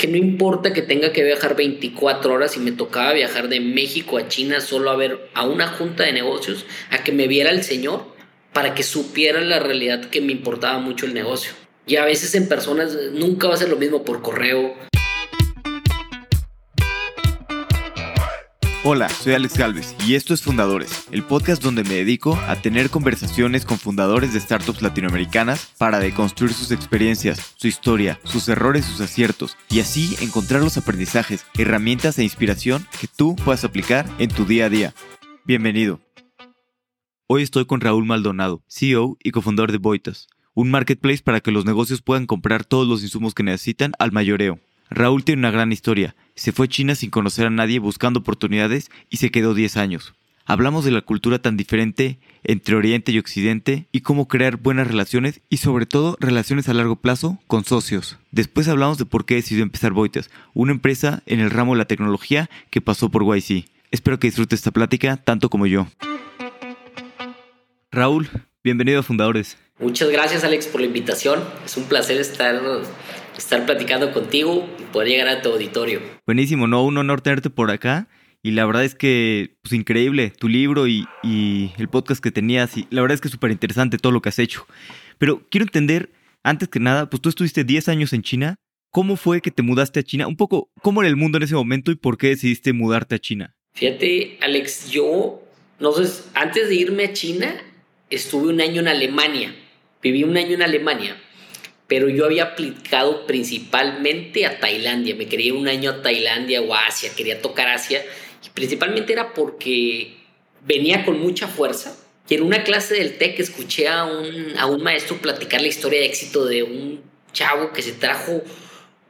que no importa que tenga que viajar 24 horas y me tocaba viajar de México a China solo a ver a una junta de negocios, a que me viera el señor para que supiera la realidad que me importaba mucho el negocio. Y a veces en personas nunca va a ser lo mismo por correo. Hola, soy Alex Galvez y esto es Fundadores, el podcast donde me dedico a tener conversaciones con fundadores de startups latinoamericanas para deconstruir sus experiencias, su historia, sus errores, sus aciertos y así encontrar los aprendizajes, herramientas e inspiración que tú puedas aplicar en tu día a día. Bienvenido. Hoy estoy con Raúl Maldonado, CEO y cofundador de Boitas, un marketplace para que los negocios puedan comprar todos los insumos que necesitan al mayoreo. Raúl tiene una gran historia. Se fue a China sin conocer a nadie buscando oportunidades y se quedó 10 años. Hablamos de la cultura tan diferente entre Oriente y Occidente y cómo crear buenas relaciones y sobre todo relaciones a largo plazo con socios. Después hablamos de por qué decidió empezar Boitas, una empresa en el ramo de la tecnología que pasó por YC. Espero que disfrute esta plática tanto como yo. Raúl, bienvenido a Fundadores. Muchas gracias Alex por la invitación. Es un placer estar estar platicando contigo y poder llegar a tu auditorio. Buenísimo, no, un honor tenerte por acá. Y la verdad es que, pues increíble, tu libro y, y el podcast que tenías. Y la verdad es que es súper interesante todo lo que has hecho. Pero quiero entender, antes que nada, pues tú estuviste 10 años en China. ¿Cómo fue que te mudaste a China? Un poco, ¿cómo era el mundo en ese momento y por qué decidiste mudarte a China? Fíjate, Alex, yo, no sé, antes de irme a China, estuve un año en Alemania. Viví un año en Alemania pero yo había aplicado principalmente a Tailandia. Me quería ir un año a Tailandia o Asia, quería tocar Asia. Y principalmente era porque venía con mucha fuerza. Y en una clase del TEC escuché a un, a un maestro platicar la historia de éxito de un chavo que se trajo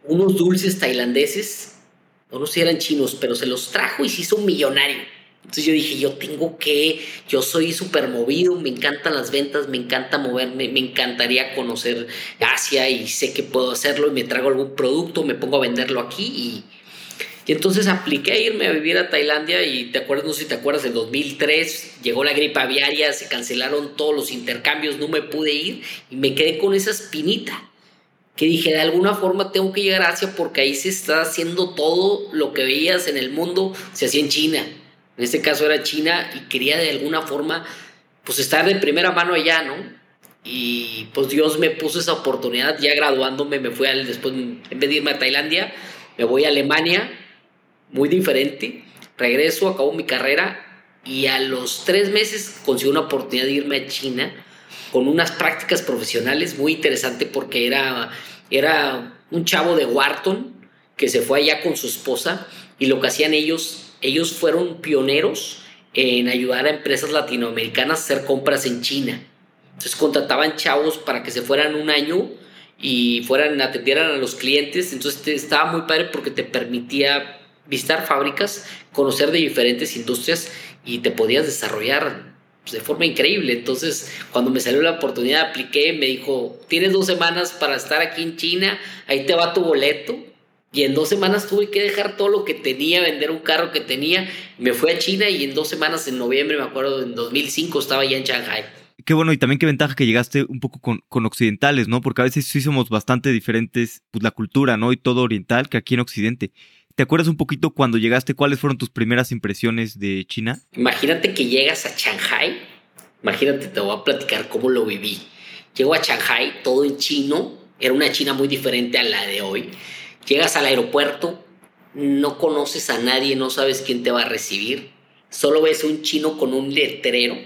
unos dulces tailandeses. No sé si eran chinos, pero se los trajo y se hizo un millonario entonces yo dije, yo tengo que, yo soy súper movido, me encantan las ventas, me encanta moverme, me encantaría conocer Asia y sé que puedo hacerlo y me traigo algún producto, me pongo a venderlo aquí y, entonces apliqué a irme a vivir a Tailandia y te acuerdas, no sé si te acuerdas, en 2003 llegó la gripe aviaria, se cancelaron todos los intercambios, no me pude ir y me quedé con esa espinita que dije, de alguna forma tengo que llegar a Asia porque ahí se está haciendo todo lo que veías en el mundo, se hacía en China en este caso era China, y quería de alguna forma pues estar de primera mano allá, ¿no? Y pues Dios me puso esa oportunidad, ya graduándome, me fui al, después, en vez de irme a Tailandia, me voy a Alemania, muy diferente, regreso, acabo mi carrera y a los tres meses consigo una oportunidad de irme a China con unas prácticas profesionales muy interesante porque era, era un chavo de Wharton que se fue allá con su esposa y lo que hacían ellos ellos fueron pioneros en ayudar a empresas latinoamericanas a hacer compras en China. Entonces contrataban chavos para que se fueran un año y fueran atendieran a los clientes. Entonces estaba muy padre porque te permitía visitar fábricas, conocer de diferentes industrias y te podías desarrollar de forma increíble. Entonces, cuando me salió la oportunidad, apliqué, me dijo, tienes dos semanas para estar aquí en China, ahí te va tu boleto y en dos semanas tuve que dejar todo lo que tenía, vender un carro que tenía. Me fui a China y en dos semanas, en noviembre, me acuerdo, en 2005 estaba ya en Shanghai. Qué bueno, y también qué ventaja que llegaste un poco con, con, occidentales, ¿no? Porque a veces sí somos bastante diferentes, pues la cultura, ¿no? Y todo oriental que aquí en Occidente. ¿Te acuerdas un poquito cuando llegaste, cuáles fueron tus primeras impresiones de China? Imagínate que llegas a Shanghai. Imagínate, te voy a platicar cómo lo viví. Llego a Shanghai, todo en chino. Era una China muy diferente a la de hoy Llegas al aeropuerto, no conoces a nadie, no sabes quién te va a recibir. Solo ves un chino con un letrero.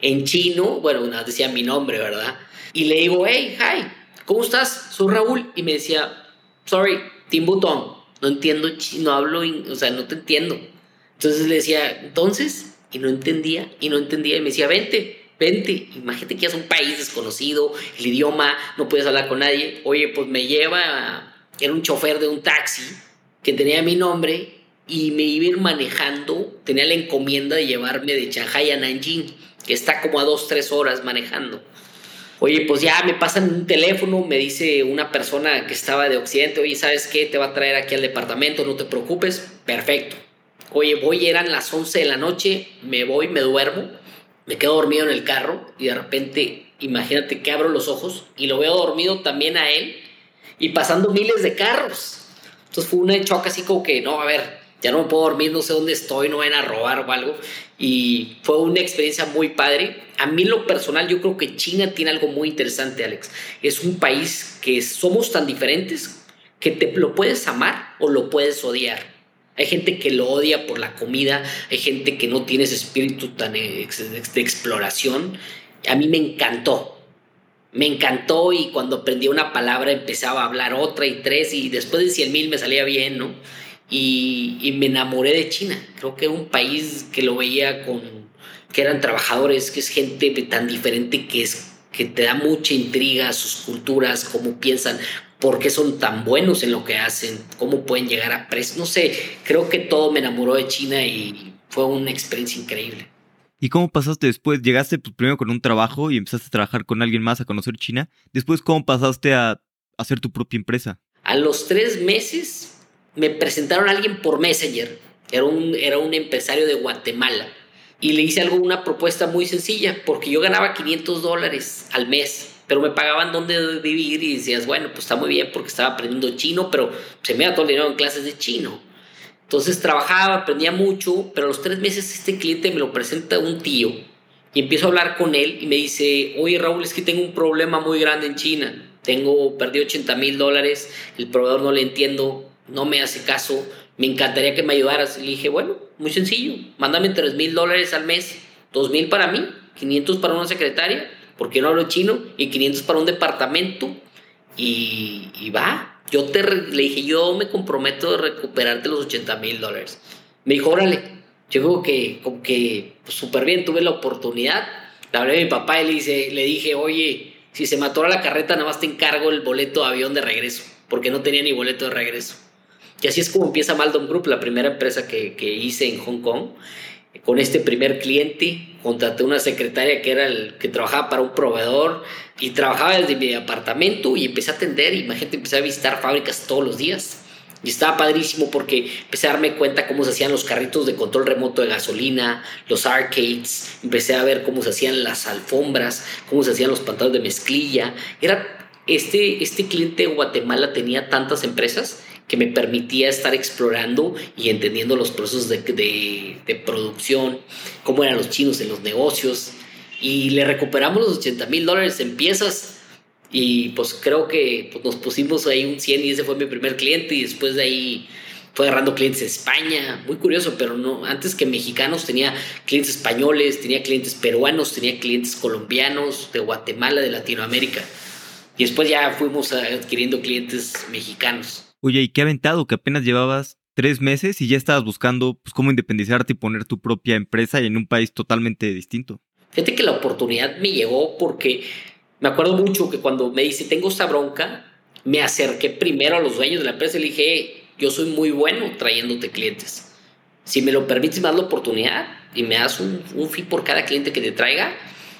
En chino, bueno, decía mi nombre, ¿verdad? Y le digo, hey, hi, ¿cómo estás? Soy Raúl. Y me decía, sorry, Tim Button. No entiendo, no hablo, o sea, no te entiendo. Entonces le decía, entonces, y no entendía, y no entendía. Y me decía, vente, vente. Imagínate que es un país desconocido, el idioma, no puedes hablar con nadie. Oye, pues me lleva era un chofer de un taxi que tenía mi nombre y me iba a ir manejando, tenía la encomienda de llevarme de Shanghai a Nanjing, que está como a dos, tres horas manejando. Oye, pues ya me pasan un teléfono, me dice una persona que estaba de Occidente, oye, ¿sabes qué? Te va a traer aquí al departamento, no te preocupes. Perfecto. Oye, voy, eran las 11 de la noche, me voy, me duermo, me quedo dormido en el carro y de repente, imagínate que abro los ojos y lo veo dormido también a él y pasando miles de carros. Entonces fue una choque así como que, no, a ver, ya no me puedo dormir, no sé dónde estoy, no van a robar o algo. Y fue una experiencia muy padre. A mí lo personal yo creo que China tiene algo muy interesante, Alex. Es un país que somos tan diferentes que te lo puedes amar o lo puedes odiar. Hay gente que lo odia por la comida, hay gente que no tiene ese espíritu tan de exploración. A mí me encantó. Me encantó y cuando aprendí una palabra empezaba a hablar otra y tres y después de 100 mil me salía bien, ¿no? y, me enamoré de China. Creo que un país que lo veía con, que eran trabajadores, que es gente tan diferente que es que te da mucha intriga sus culturas, cómo piensan, por qué son tan buenos en lo que hacen, cómo pueden llegar a precios. No sé, creo que todo me enamoró de China y fue una experiencia increíble. ¿Y cómo pasaste después? Llegaste pues, primero con un trabajo y empezaste a trabajar con alguien más a conocer China. Después, ¿cómo pasaste a hacer tu propia empresa? A los tres meses me presentaron a alguien por Messenger, era un, era un empresario de Guatemala, y le hice algo, una propuesta muy sencilla, porque yo ganaba 500 dólares al mes, pero me pagaban dónde vivir y decías, bueno, pues está muy bien porque estaba aprendiendo chino, pero se me iba todo el dinero en clases de chino. Entonces trabajaba, aprendía mucho, pero a los tres meses este cliente me lo presenta un tío y empiezo a hablar con él y me dice, oye Raúl, es que tengo un problema muy grande en China. Tengo, perdí 80 mil dólares, el proveedor no le entiendo, no me hace caso, me encantaría que me ayudaras. le dije, bueno, muy sencillo, mándame 3 mil dólares al mes, 2 mil para mí, 500 para una secretaria, porque no hablo chino, y 500 para un departamento, y, y va. Yo te, le dije, yo me comprometo a recuperarte los 80 mil dólares. Me dijo, órale, yo creo que, como que súper pues, bien, tuve la oportunidad. Le hablé a mi papá y le, dice, le dije, oye, si se mató la carreta, nada más te encargo el boleto de avión de regreso, porque no tenía ni boleto de regreso. Y así es como empieza Maldon Group, la primera empresa que, que hice en Hong Kong. Con este primer cliente, contraté una secretaria que era el que trabajaba para un proveedor y trabajaba desde mi apartamento y empecé a atender. Imagínate, empecé a visitar fábricas todos los días. Y estaba padrísimo porque empecé a darme cuenta cómo se hacían los carritos de control remoto de gasolina, los arcades, empecé a ver cómo se hacían las alfombras, cómo se hacían los pantalones de mezclilla. Era este, este cliente de Guatemala tenía tantas empresas que me permitía estar explorando y entendiendo los procesos de, de, producción, cómo eran los chinos en los negocios. Y le recuperamos los 80 mil dólares en piezas. Y pues creo que pues, nos pusimos ahí un 100 y ese fue mi primer cliente. Y después de ahí fue agarrando clientes de España. Muy curioso, pero no, antes que mexicanos tenía clientes españoles, tenía clientes peruanos, tenía clientes colombianos, de Guatemala, de Latinoamérica. Y después ya fuimos adquiriendo clientes mexicanos. Oye, ¿y qué aventado que apenas llevabas tres meses y ya estabas buscando pues, cómo independizarte y poner tu propia empresa en un país totalmente distinto? Fíjate que la oportunidad me llegó porque me acuerdo mucho que cuando me dice, tengo esta bronca, me acerqué primero a los dueños de la empresa y le dije, yo soy muy bueno trayéndote clientes. Si me lo permites, más la oportunidad y me das un, un fee por cada cliente que te traiga.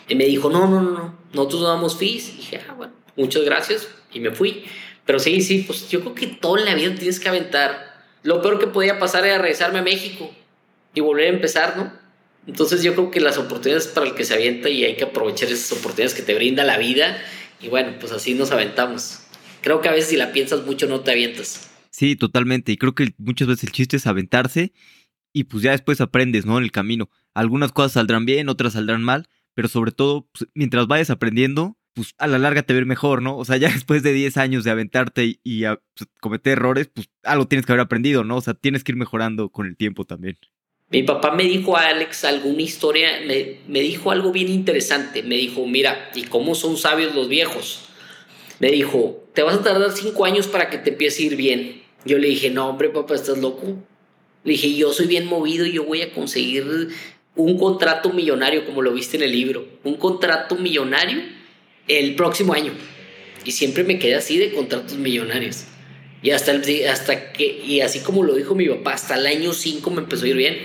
Y me dijo, no, no, no, no, nosotros no damos fees. Y dije, ah, bueno, muchas gracias. Y me fui. Pero sí, sí, pues yo creo que todo en la vida tienes que aventar. Lo peor que podía pasar era regresarme a México y volver a empezar, ¿no? Entonces yo creo que las oportunidades para el que se avienta y hay que aprovechar esas oportunidades que te brinda la vida. Y bueno, pues así nos aventamos. Creo que a veces si la piensas mucho no te avientas. Sí, totalmente. Y creo que muchas veces el chiste es aventarse y pues ya después aprendes, ¿no? En el camino. Algunas cosas saldrán bien, otras saldrán mal, pero sobre todo, pues, mientras vayas aprendiendo, pues a la larga te ver mejor, ¿no? O sea, ya después de 10 años de aventarte y, pues, cometer errores, pues algo tienes que haber aprendido, ¿no? O sea, tienes que ir mejorando con el tiempo también. Mi papá me dijo a Alex alguna historia, me, me dijo algo bien interesante. Me dijo, mira, ¿y cómo son sabios los viejos? Me dijo, te vas a tardar 5 años para que te empiece a ir bien. Yo le dije, no, hombre, papá, estás loco. Le dije, yo soy bien movido y yo voy a conseguir un contrato millonario, como lo viste en el libro. Un contrato millonario el próximo año. Y siempre me quedé así de contratos millonarios. Y hasta, el, hasta que, y así como lo dijo mi papá, hasta el año 5 me empezó a ir bien.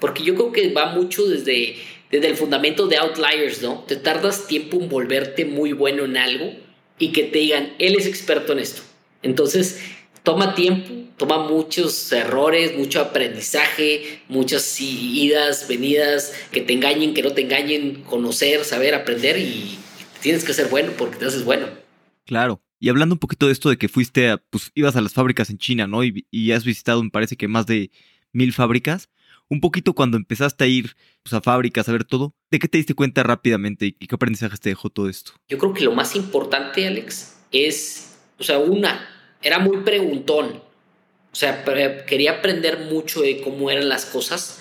Porque yo creo que va mucho desde, desde el fundamento de outliers, ¿no? Te tardas tiempo en volverte muy bueno en algo y que te digan, él es experto en esto. Entonces, toma tiempo, toma muchos errores, mucho aprendizaje, muchas idas, venidas, que te engañen, que no te engañen, conocer, saber, aprender y, tienes que ser bueno porque te haces bueno. Claro. Y hablando un poquito de esto de que fuiste a, pues ibas a las fábricas en China, ¿no? Y, y has visitado, me parece que más de mil fábricas. Un poquito cuando empezaste a ir pues, a fábricas, a ver todo, ¿de qué te diste cuenta rápidamente y qué aprendizajes te dejó todo esto? Yo creo que lo más importante, Alex, es, o sea, una, era muy preguntón. O sea, quería aprender mucho de cómo eran las cosas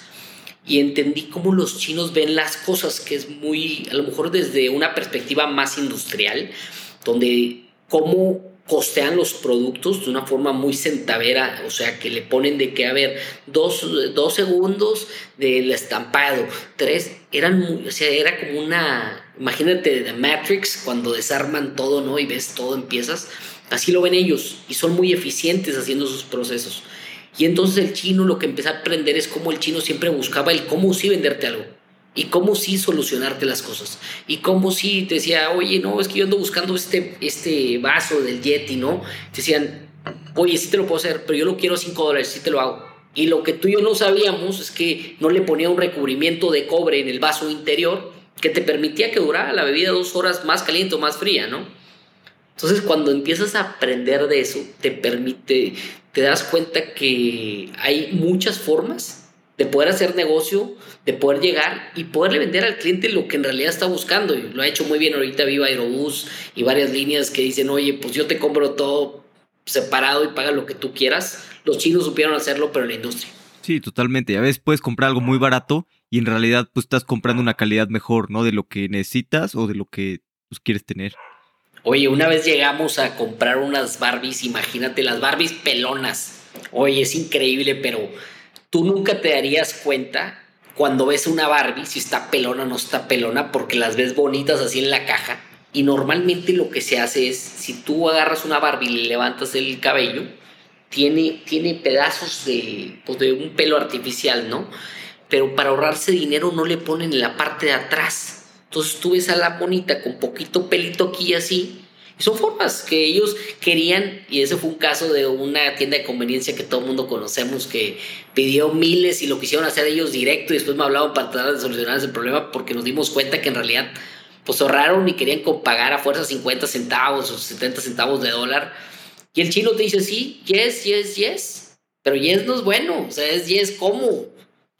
y entendí cómo los chinos ven las cosas, que es muy, a lo mejor desde una perspectiva más industrial, donde cómo costean los productos de una forma muy centavera, o sea, que le ponen de que, a ver, dos, dos segundos del estampado, tres, eran o sea, era como una, imagínate de Matrix, cuando desarman todo, ¿no? Y ves todo en piezas, así lo ven ellos, y son muy eficientes haciendo sus procesos. Y entonces el chino lo que empecé a aprender es cómo el chino siempre buscaba el cómo sí venderte algo y cómo sí solucionarte las cosas. Y cómo sí te decía, oye, no, es que yo ando buscando este, este vaso del Yeti, ¿no? Te decían, oye, sí te lo puedo hacer, pero yo lo quiero a 5 dólares, sí te lo hago. Y lo que tú y yo no sabíamos es que no le ponía un recubrimiento de cobre en el vaso interior que te permitía que durara la bebida dos horas más caliente o más fría, ¿no? Entonces, cuando empiezas a aprender de eso, te permite, te das cuenta que hay muchas formas de poder hacer negocio, de poder llegar y poderle vender al cliente lo que en realidad está buscando. Y lo ha hecho muy bien ahorita Viva Aerobús y varias líneas que dicen, oye, pues yo te compro todo separado y paga lo que tú quieras. Los chinos supieron hacerlo, pero en la industria. Sí, totalmente. A veces puedes comprar algo muy barato y en realidad pues estás comprando una calidad mejor, ¿no? De lo que necesitas o de lo que pues, quieres tener. Oye, una vez llegamos a comprar unas Barbies, imagínate, las Barbies pelonas. Oye, es increíble, pero tú nunca te darías cuenta cuando ves una Barbie si está pelona o no está pelona porque las ves bonitas así en la caja. Y normalmente lo que se hace es, si tú agarras una Barbie y le levantas el cabello, tiene, tiene pedazos de, pues de un pelo artificial, ¿no? Pero para ahorrarse dinero no le ponen en la parte de atrás. Entonces tú ves la bonita con poquito pelito aquí así son formas que ellos querían, y ese fue un caso de una tienda de conveniencia que todo el mundo conocemos, que pidió miles y lo quisieron hacer ellos directo y después me hablaban para tratar de solucionar ese problema porque nos dimos cuenta que en realidad pues ahorraron y querían pagar a fuerza 50 centavos o 70 centavos de dólar. Y el chino te dice, sí, yes, yes, yes. Pero yes no es bueno, o sea, es yes, ¿cómo?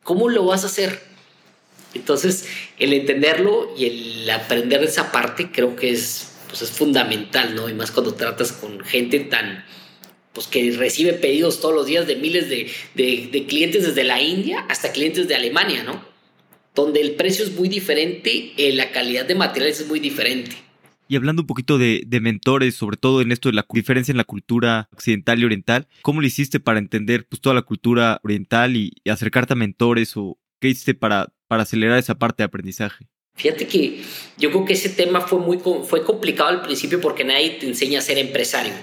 ¿Cómo lo vas a hacer? Entonces, el entenderlo y el aprender esa parte creo que es pues es fundamental, ¿no? Y más cuando tratas con gente tan, pues que recibe pedidos todos los días de miles de, de, clientes desde la India hasta clientes de Alemania, ¿no? Donde el precio es muy diferente, eh, la calidad de materiales es muy diferente. Y hablando un poquito de, de, mentores, sobre todo en esto de la diferencia en la cultura occidental y oriental, ¿cómo lo hiciste para entender pues, toda la cultura oriental y, y acercarte a mentores o qué hiciste para, para acelerar esa parte de aprendizaje? Fíjate que yo creo que ese tema fue muy fue complicado al principio porque nadie te enseña a ser empresario.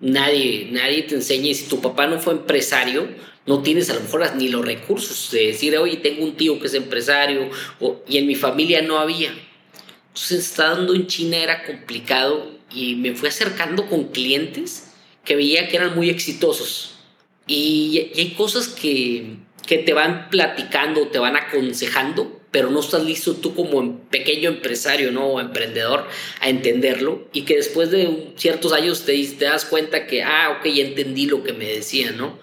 Nadie, nadie te enseña. Y si tu papá no fue empresario, no tienes a lo mejor ni los recursos de decir, oye, tengo un tío que es empresario, y en mi familia no había. Entonces, estando en China era complicado y me fui acercando con clientes que veía que eran muy exitosos. Y, y hay cosas que, que te van platicando, te van aconsejando pero no estás listo tú como pequeño empresario ¿no? o emprendedor a entenderlo y que después de ciertos años te, te das cuenta que, ah, ok, ya entendí lo que me decía, ¿no?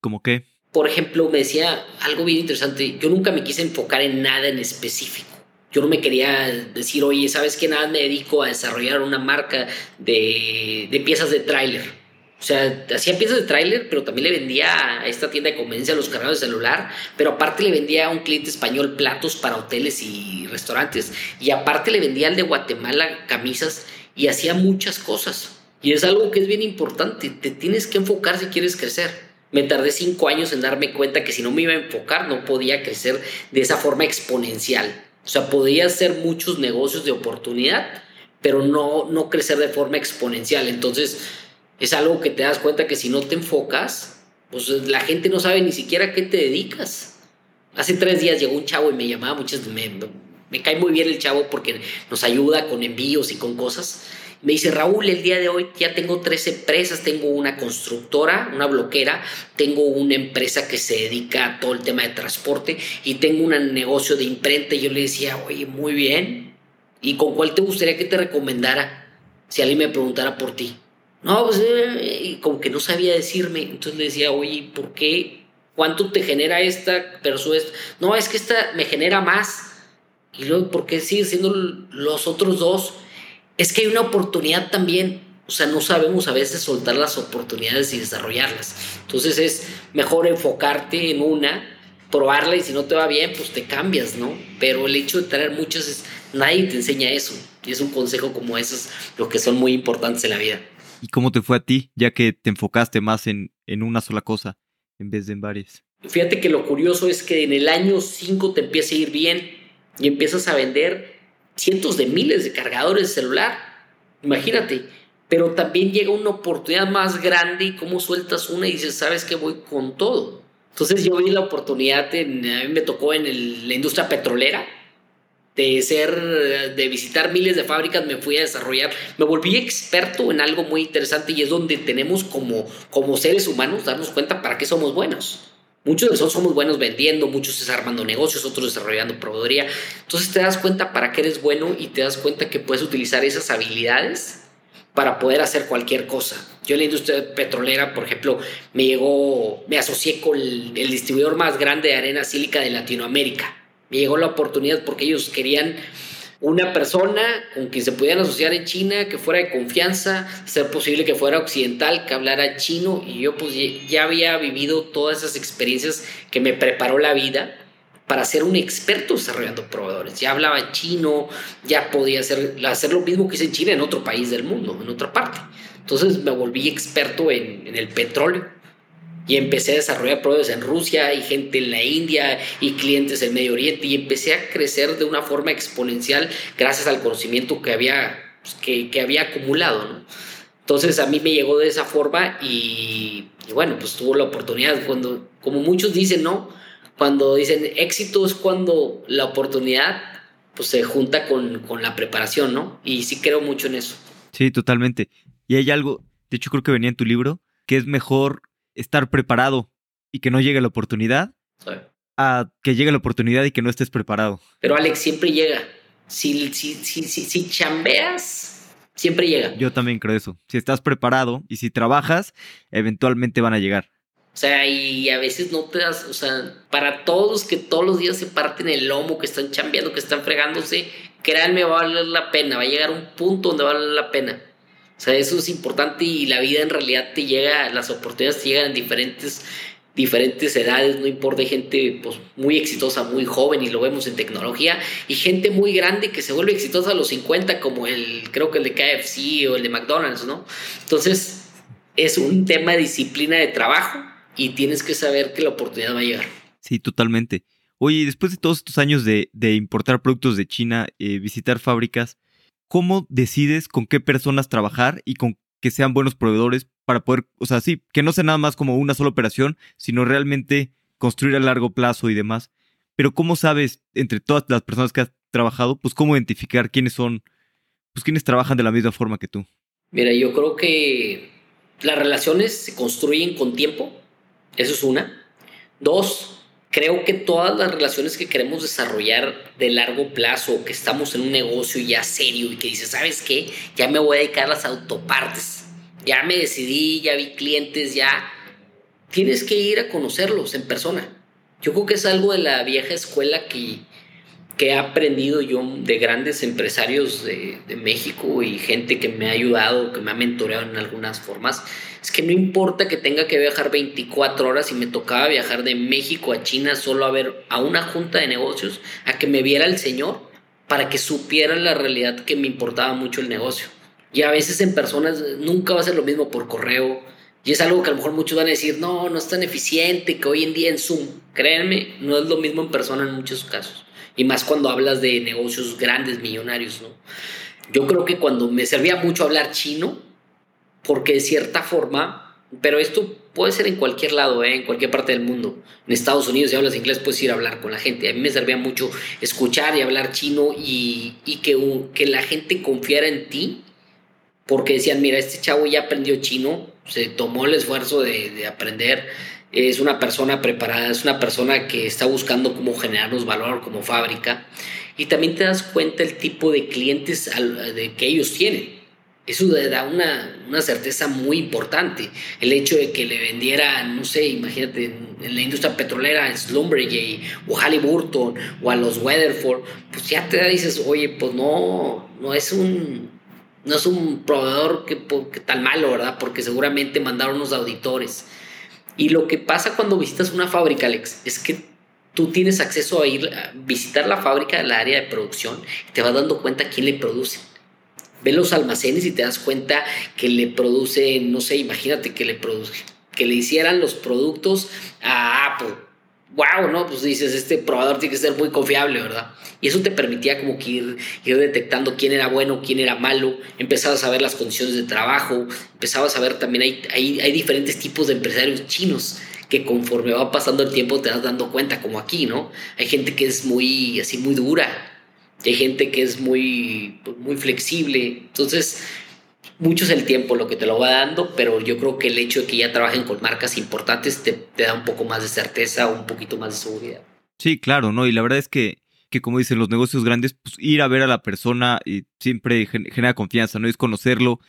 ¿Cómo qué? Por ejemplo, me decía algo bien interesante, yo nunca me quise enfocar en nada en específico. Yo no me quería decir, oye, ¿sabes qué? Nada me dedico a desarrollar una marca de, de piezas de tráiler o sea, hacía piezas de tráiler, pero también le vendía a esta tienda de conveniencia los cargadores de celular, pero aparte le vendía a un cliente español platos para hoteles y restaurantes, y aparte le vendía al de Guatemala camisas y hacía muchas cosas. Y es algo que es bien importante, te tienes que enfocar si quieres crecer. Me tardé cinco años en darme cuenta que si no me iba a enfocar no podía crecer de esa forma exponencial. O sea, podía hacer muchos negocios de oportunidad, pero no, no crecer de forma exponencial. Entonces, es algo que te das cuenta que si no te enfocas, pues la gente no sabe ni siquiera a qué te dedicas. Hace tres días llegó un chavo y me llamaba muchas, me, me cae muy bien el chavo porque nos ayuda con envíos y con cosas. Me dice, Raúl, el día de hoy ya tengo tres empresas, tengo una constructora, una bloquera, tengo una empresa que se dedica a todo el tema de transporte y tengo un negocio de imprenta. Y yo le decía, oye, muy bien, ¿y con cuál te gustaría que te recomendara? si alguien me preguntara por ti. No, pues, eh, como que no sabía decirme. Entonces le decía, oye, ¿por qué? ¿Cuánto te genera esta persona? No, es que esta me genera más. Y luego, ¿por qué sigue siendo los otros dos? Es que hay una oportunidad también. O sea, no sabemos a veces soltar las oportunidades y desarrollarlas. Entonces es mejor enfocarte en una, probarla y si no te va bien, pues te cambias, ¿no? Pero el hecho de tener muchas, es, nadie te enseña eso. Y es un consejo como esos, los que son muy importantes en la vida. ¿Y cómo te fue a ti, ya que te enfocaste más en, en una sola cosa en vez de en varias? Fíjate que lo curioso es que en el año 5 te empieza a ir bien y empiezas a vender cientos de miles de cargadores de celular. Imagínate. Pero también llega una oportunidad más grande y cómo sueltas una y dices, sabes que voy con todo. Entonces yo vi la oportunidad, en, a mí me tocó en la industria petrolera, de ser, de visitar miles de fábricas, me fui a desarrollar, me volví experto en algo muy interesante y es donde tenemos como, como seres humanos darnos cuenta para qué somos buenos. Muchos de nosotros somos buenos vendiendo, muchos desarmando negocios, otros desarrollando proveedoría. Entonces te das cuenta para qué eres bueno y te das cuenta que puedes utilizar esas habilidades para poder hacer cualquier cosa. Yo en la industria petrolera, por ejemplo, me llegó, me asocié con el, distribuidor más grande de arena sílica de Latinoamérica llegó la oportunidad porque ellos querían una persona con quien se pudieran asociar en China, que fuera de confianza, ser posible que fuera occidental, que hablara chino, y yo pues ya había vivido todas esas experiencias que me preparó la vida para ser un experto desarrollando proveedores. Ya hablaba chino, ya podía hacer, hacer lo mismo que hice en China en otro país del mundo, en otra parte. Entonces me volví experto en, en el petróleo y empecé a desarrollar proveedores en Rusia y gente en la India y clientes en Medio Oriente y empecé a crecer de una forma exponencial gracias al conocimiento que había, pues, que, que, había acumulado. ¿no? Entonces a mí me llegó de esa forma y, y, bueno, pues tuvo la oportunidad cuando, como muchos dicen, ¿no? Cuando dicen éxito es cuando la oportunidad pues se junta con, con la preparación, ¿no? Y sí creo mucho en eso. Sí, totalmente. Y hay algo, de hecho creo que venía en tu libro, que es mejor estar preparado y que no llegue la oportunidad a que llegue la oportunidad y que no estés preparado. Pero Alex, siempre llega. Si, si, si, si, chambeas, siempre llega. Yo también creo eso. Si estás preparado y si trabajas, eventualmente van a llegar. O sea, y a veces no te das, o sea, para todos que todos los días se parten el lomo, que están chambeando, que están fregándose, créanme, va a valer la pena, va a llegar un punto donde va a valer la pena. O sea, eso es importante y la vida en realidad te llega, las oportunidades te llegan en diferentes, diferentes edades, no importa, hay gente pues, muy exitosa, muy joven y lo vemos en tecnología, y gente muy grande que se vuelve exitosa a los 50, como el, creo que el de KFC o el de McDonald's, ¿no? Entonces, es un tema de disciplina de trabajo y tienes que saber que la oportunidad va a llegar. Sí, totalmente. Oye, después de todos estos años de, de importar productos de China, eh, visitar fábricas, ¿cómo decides con qué personas trabajar y con que sean buenos proveedores para poder, o sea, sí, que no sea nada más como una sola operación, sino realmente construir a largo plazo y demás. Pero ¿cómo sabes entre todas las personas que has trabajado, pues cómo identificar quiénes son, pues quiénes trabajan de la misma forma que tú? Mira, yo creo que las relaciones se construyen con tiempo, eso es una. Dos, creo que todas las relaciones que queremos desarrollar de largo plazo, que estamos en un negocio ya serio y que dices, ¿sabes qué? Ya me voy a dedicar a las autopartes. Ya me decidí, ya vi clientes, ya tienes que ir a conocerlos en persona. Yo creo que es algo de la vieja escuela que, que he aprendido yo de grandes empresarios de, de México y gente que me ha ayudado, que me ha mentoreado en algunas formas es que no importa que tenga que viajar 24 horas y me tocaba viajar de México a China solo a ver a una junta de negocios, a que me viera el señor para que supiera la realidad que me importaba mucho el negocio. Y a veces en personas nunca va a ser lo mismo por correo. Y es algo que a lo mejor muchos van a decir, no, no es tan eficiente que hoy en día en Zoom. Créanme, no es lo mismo en persona en muchos casos. Y más cuando hablas de negocios grandes, millonarios, ¿no? Yo creo que cuando me servía mucho hablar chino, porque de cierta forma, pero esto puede ser en cualquier lado, ¿eh? en cualquier parte del mundo. En Estados Unidos, si hablas inglés, puedes ir a hablar con la gente. A mí me servía mucho escuchar y hablar chino y, y que, que la gente confiara en ti, porque decían, mira, este chavo ya aprendió chino, se tomó el esfuerzo de, de aprender, es una persona preparada, es una persona que está buscando cómo generarnos valor como fábrica. Y también te das cuenta el tipo de clientes de que ellos tienen eso da una, una, certeza muy importante. El hecho de que le vendiera, no sé, imagínate, en la industria petrolera, a Slumberjay o Halliburton o a los Weatherford, pues ya te dices, oye, pues no, no es un, no es un proveedor que, que tan malo, ¿verdad? Porque seguramente mandaron unos auditores. Y lo que pasa cuando visitas una fábrica, Alex, es que tú tienes acceso a ir a visitar la fábrica, la área de producción, y te vas dando cuenta quién le produce ve los almacenes y te das cuenta que le produce, no sé, imagínate que le produce, que le hicieran los productos a Apple. Wow, ¿no? Pues dices, este probador tiene que ser muy confiable, ¿verdad? Y eso te permitía como que ir, ir detectando quién era bueno, quién era malo, empezabas a ver las condiciones de trabajo, empezabas a ver también, hay, hay, hay diferentes tipos de empresarios chinos que conforme va pasando el tiempo te vas dando cuenta, como aquí, ¿no? Hay gente que es muy, así, muy dura, hay gente que es muy, muy flexible. Entonces, mucho es el tiempo lo que te lo va dando, pero yo creo que el hecho de que ya trabajen con marcas importantes te, da un poco más de certeza, un poquito más de seguridad. Sí, claro, ¿no? Y la verdad es que, que como dicen los negocios grandes, pues ir a ver a la persona y siempre genera confianza, ¿no? Es conocerlo,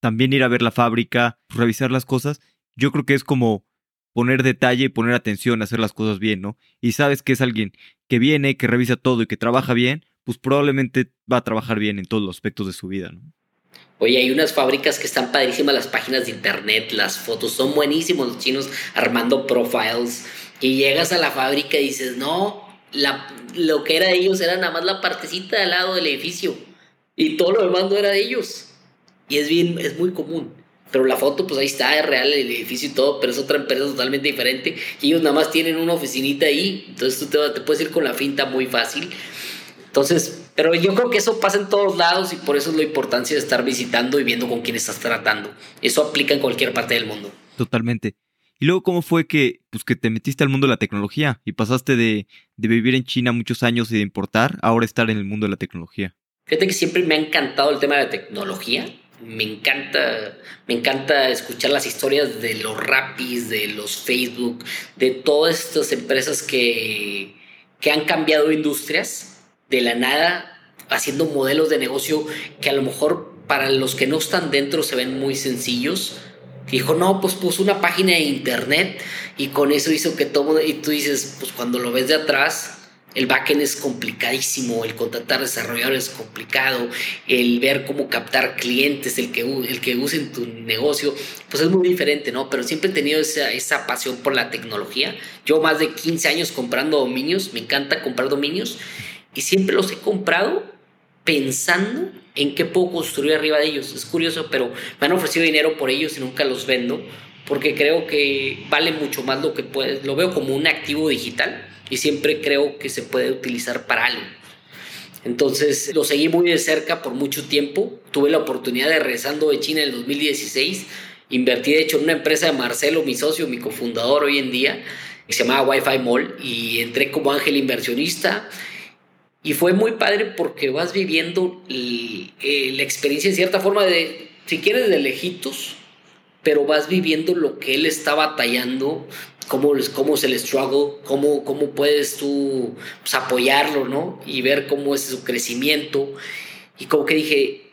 también ir a ver la fábrica, revisar las cosas. Yo creo que es como poner detalle, poner atención, hacer las cosas bien, ¿no? Y sabes que es alguien que viene, que revisa todo y que trabaja bien, pues probablemente va a trabajar bien en todos los aspectos de su vida, ¿no? Oye, hay unas fábricas que están padrísimas, las páginas de internet, las fotos, son buenísimos los chinos armando profiles. Y llegas a la fábrica y dices, no, lo que era de ellos era nada más la partecita al lado del edificio. Y todo lo demás no era de ellos. Y es bien, es muy común. Pero la foto, pues ahí está, es real el edificio y todo, pero es otra empresa totalmente diferente. Y ellos nada más tienen una oficinita ahí. Entonces tú te, te puedes ir con la finta muy fácil. Entonces, pero yo creo que eso pasa en todos lados y por eso es la importancia de estar visitando y viendo con quién estás tratando. Eso aplica en cualquier parte del mundo. Totalmente. Y luego, ¿cómo fue que, pues, que te metiste al mundo de la tecnología y pasaste de, de vivir en China muchos años y de importar, ahora estar en el mundo de la tecnología? Fíjate que siempre me ha encantado el tema de la tecnología. Me encanta, me encanta escuchar las historias de los Rapis, de los Facebook, de todas estas empresas que, que han cambiado industrias de la nada haciendo modelos de negocio que a lo mejor para los que no están dentro se ven muy sencillos. Dijo, no, pues puso una página de internet y con eso hizo que todo, y tú dices, pues cuando lo ves de atrás, el backend es complicadísimo, el contratar desarrolladores es complicado, el ver cómo captar clientes, el que, el que usen tu negocio, pues es muy diferente, ¿no? Pero siempre he tenido esa, esa pasión por la tecnología. Yo más de 15 años comprando dominios, me encanta comprar dominios y siempre los he comprado pensando en qué puedo construir arriba de ellos. Es curioso, pero me han ofrecido dinero por ellos y nunca los vendo porque creo que vale mucho más lo que puedes. Lo veo como un activo digital y siempre creo que se puede utilizar para algo. Entonces lo seguí muy de cerca por mucho tiempo. Tuve la oportunidad de regresando de China en el 2016. Invertí de hecho en una empresa de Marcelo, mi socio, mi cofundador hoy en día, que se llamaba Wi-Fi Mall y entré como ángel inversionista y fue muy padre porque vas viviendo eh, la experiencia en cierta forma de, si quieres, de lejitos, pero vas viviendo lo que él está batallando, cómo, cómo se le struggle, cómo, cómo puedes tú pues, apoyarlo, ¿no? Y ver cómo es su crecimiento. Y como que dije,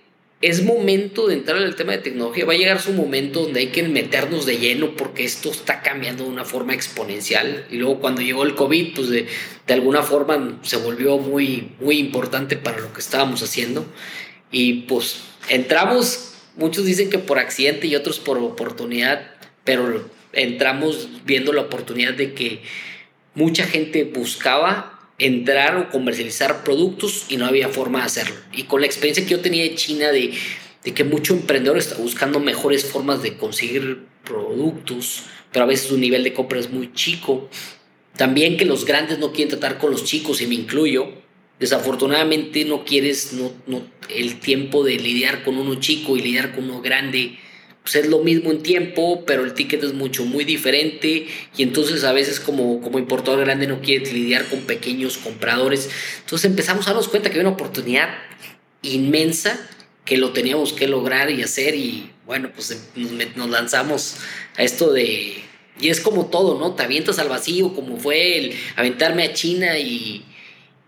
es momento de entrar al tema de tecnología. Va a llegar su momento donde hay que meternos de lleno porque esto está cambiando de una forma exponencial. Y luego cuando llegó el COVID, pues de, de alguna forma se volvió muy, muy importante para lo que estábamos haciendo. Y pues entramos, muchos dicen que por accidente y otros por oportunidad, pero entramos viendo la oportunidad de que mucha gente buscaba entrar o comercializar productos y no había forma de hacerlo. Y con la experiencia que yo tenía de China de, que mucho emprendedor está buscando mejores formas de conseguir productos, pero a veces su nivel de compra es muy chico. También que los grandes no quieren tratar con los chicos, y me incluyo. Desafortunadamente no quieres no, no, el tiempo de lidiar con uno chico y lidiar con uno grande pues es lo mismo en tiempo, pero el ticket es mucho, muy diferente y entonces a veces como, como importador grande no quieres lidiar con pequeños compradores. Entonces empezamos a darnos cuenta que hay una oportunidad inmensa que lo teníamos que lograr y hacer y bueno, pues nos, lanzamos a esto de... Y es como todo, ¿no? Te avientas al vacío, como fue el aventarme a China y,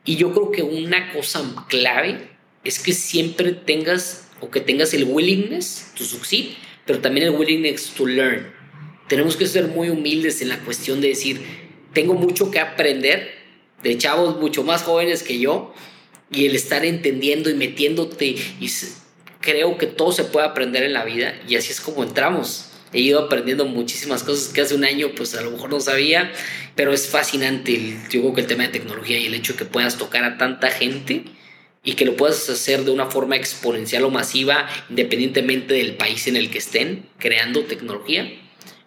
y yo creo que una cosa clave es que siempre tengas o que tengas el willingness to succeed, pero también el willingness to learn. Tenemos que ser muy humildes en la cuestión de decir, tengo mucho que aprender de chavos mucho más jóvenes que yo y el estar entendiendo y metiéndote y creo que todo se puede aprender en la vida y así es como entramos. He ido aprendiendo muchísimas cosas que hace un año pues a lo mejor no sabía, pero es fascinante yo creo que el tema de tecnología y el hecho de que puedas tocar a tanta gente y que lo puedas hacer de una forma exponencial o masiva, independientemente del país en el que estén creando tecnología,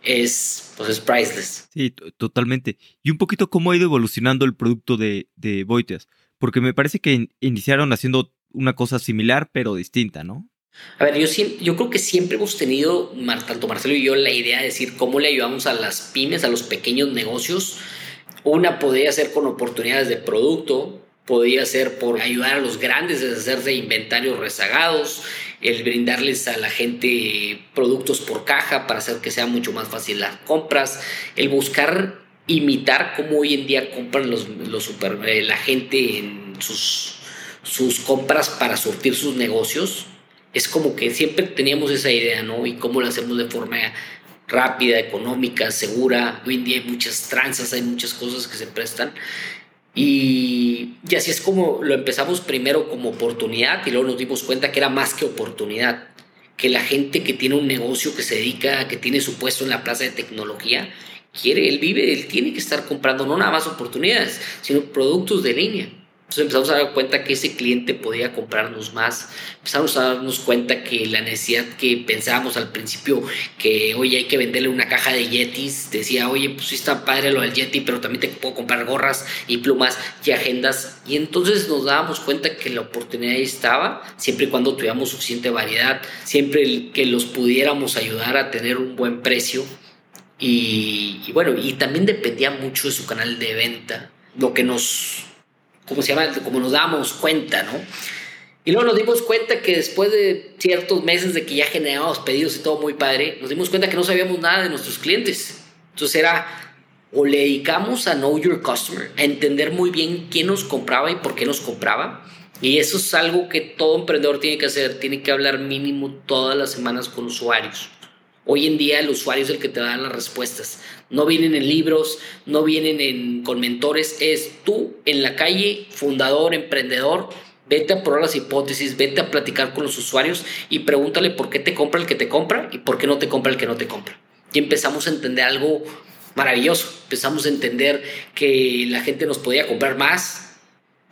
es, pues es priceless. Sí, totalmente. Y un poquito cómo ha ido evolucionando el producto de, de Boiteas, porque me parece que iniciaron haciendo una cosa similar, pero distinta, ¿no? A ver, yo, yo creo que siempre hemos tenido, tanto Marcelo y yo, la idea de decir cómo le ayudamos a las pymes, a los pequeños negocios. Una podría ser con oportunidades de producto, podría ser por ayudar a los grandes a deshacerse de inventarios rezagados, el brindarles a la gente productos por caja para hacer que sea mucho más fácil las compras, el buscar imitar cómo hoy en día compran los, los super, eh, la gente en sus, sus compras para surtir sus negocios. Es como que siempre teníamos esa idea, ¿no? Y cómo lo hacemos de forma rápida, económica, segura. Hoy en día hay muchas tranzas, hay muchas cosas que se prestan. Y, y, así es como lo empezamos primero como oportunidad y luego nos dimos cuenta que era más que oportunidad, que la gente que tiene un negocio que se dedica, que tiene su puesto en la plaza de tecnología, quiere, él vive, él tiene que estar comprando no nada más oportunidades, sino productos de línea. Entonces empezamos a dar cuenta que ese cliente podía comprarnos más. Empezamos a darnos cuenta que la necesidad que pensábamos al principio, que oye hay que venderle una caja de Yetis, decía, oye, pues sí está padre lo del Yeti, pero también te puedo comprar gorras y plumas y agendas. Y entonces nos dábamos cuenta que la oportunidad ahí estaba, siempre y cuando tuviéramos suficiente variedad, siempre que los pudiéramos ayudar a tener un buen precio. Y, y bueno, y también dependía mucho de su canal de venta, lo que nos como se llama? Como nos damos cuenta, ¿no? Y luego nos dimos cuenta que después de ciertos meses de que ya generábamos pedidos y todo muy padre, nos dimos cuenta que no sabíamos nada de nuestros clientes. Entonces era, o le dedicamos a Know Your Customer, a entender muy bien quién nos compraba y por qué nos compraba. Y eso es algo que todo emprendedor tiene que hacer, tiene que hablar mínimo todas las semanas con usuarios. Hoy en día el usuario es el que te da las respuestas. No vienen en libros, no vienen en, con mentores. Es tú en la calle, fundador, emprendedor. Vete a probar las hipótesis, vete a platicar con los usuarios y pregúntale por qué te compra el que te compra y por qué no te compra el que no te compra. Y empezamos a entender algo maravilloso. Empezamos a entender que la gente nos podía comprar más,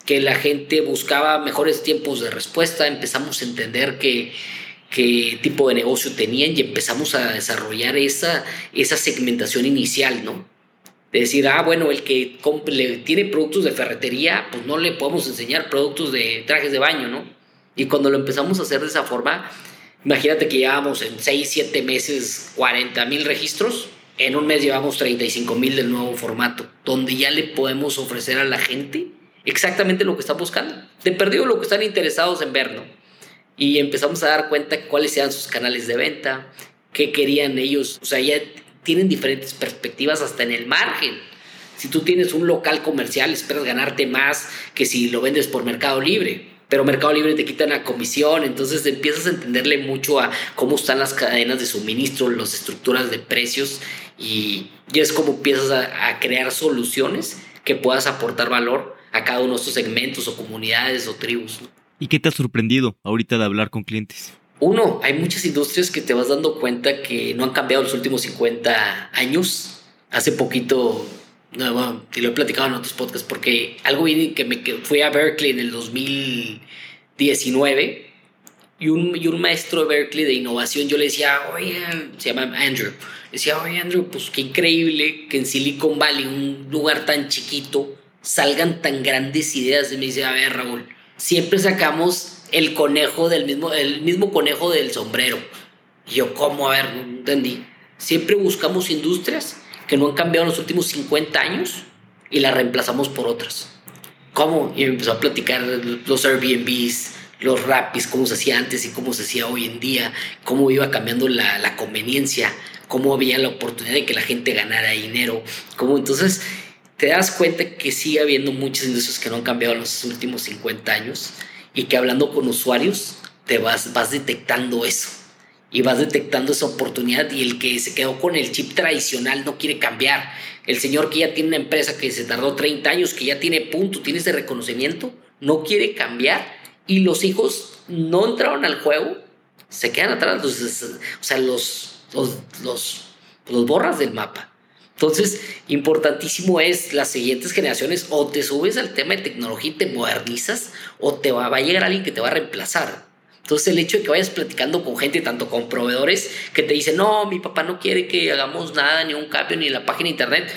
que la gente buscaba mejores tiempos de respuesta. Empezamos a entender que qué tipo de negocio tenían y empezamos a desarrollar esa, esa segmentación inicial, ¿no? De decir, ah, bueno, el que tiene productos de ferretería, pues no le podemos enseñar productos de trajes de baño, ¿no? Y cuando lo empezamos a hacer de esa forma, imagínate que llevábamos en 6, 7 meses 40 mil registros, en un mes llevamos 35 mil del nuevo formato, donde ya le podemos ofrecer a la gente exactamente lo que está buscando. De perdido lo que están interesados en ver, ¿no? Y empezamos a dar cuenta cuáles eran sus canales de venta, qué querían ellos, o sea, ya tienen diferentes perspectivas hasta en el margen. Si tú tienes un local comercial, esperas ganarte más que si lo vendes por Mercado Libre. Pero Mercado Libre te quita una comisión, entonces empiezas a entenderle mucho a cómo están las cadenas de suministro, las estructuras de precios y, ya es como empiezas a, a crear soluciones que puedas aportar valor a cada uno de estos segmentos o comunidades o tribus. ¿Y qué te ha sorprendido ahorita de hablar con clientes? Uno, hay muchas industrias que te vas dando cuenta que no han cambiado los últimos 50 años. Hace poquito, no, te lo he platicado en otros podcasts, porque algo que me fui a Berkeley en el 2019 y un, y un maestro de Berkeley de innovación, yo le decía, oye, se llama Andrew, le decía, oye, Andrew, pues qué increíble que en Silicon Valley, un lugar tan chiquito, salgan tan grandes ideas. Y me dice, a ver, Raúl, siempre sacamos el conejo del mismo, el mismo conejo del sombrero. Y yo, ¿cómo? A ver, no entendí. Siempre buscamos industrias que no han cambiado en los últimos 50 años y las reemplazamos por otras. ¿Cómo? Y me empezó a platicar los Airbnbs, los Rapis, cómo se hacía antes y cómo se hacía hoy en día, cómo iba cambiando la, la conveniencia, cómo había la oportunidad de que la gente ganara dinero, cómo entonces te das cuenta que sigue habiendo muchas industrias que no han cambiado en los últimos 50 años y que hablando con usuarios te vas, vas detectando eso y vas detectando esa oportunidad y el que se quedó con el chip tradicional no quiere cambiar. El señor que ya tiene una empresa que se tardó 30 años, que ya tiene punto, tiene ese reconocimiento, no quiere cambiar y los hijos no entraron al juego, se quedan atrás, o sea, los, los, los, los borras del mapa. Entonces, importantísimo es las siguientes generaciones o te subes al tema de tecnología y te modernizas o te va, va a llegar alguien que te va a reemplazar. Entonces el hecho de que vayas platicando con gente, tanto con proveedores, que te dicen, no, mi papá no quiere que hagamos nada, ni un cambio, ni la página de internet.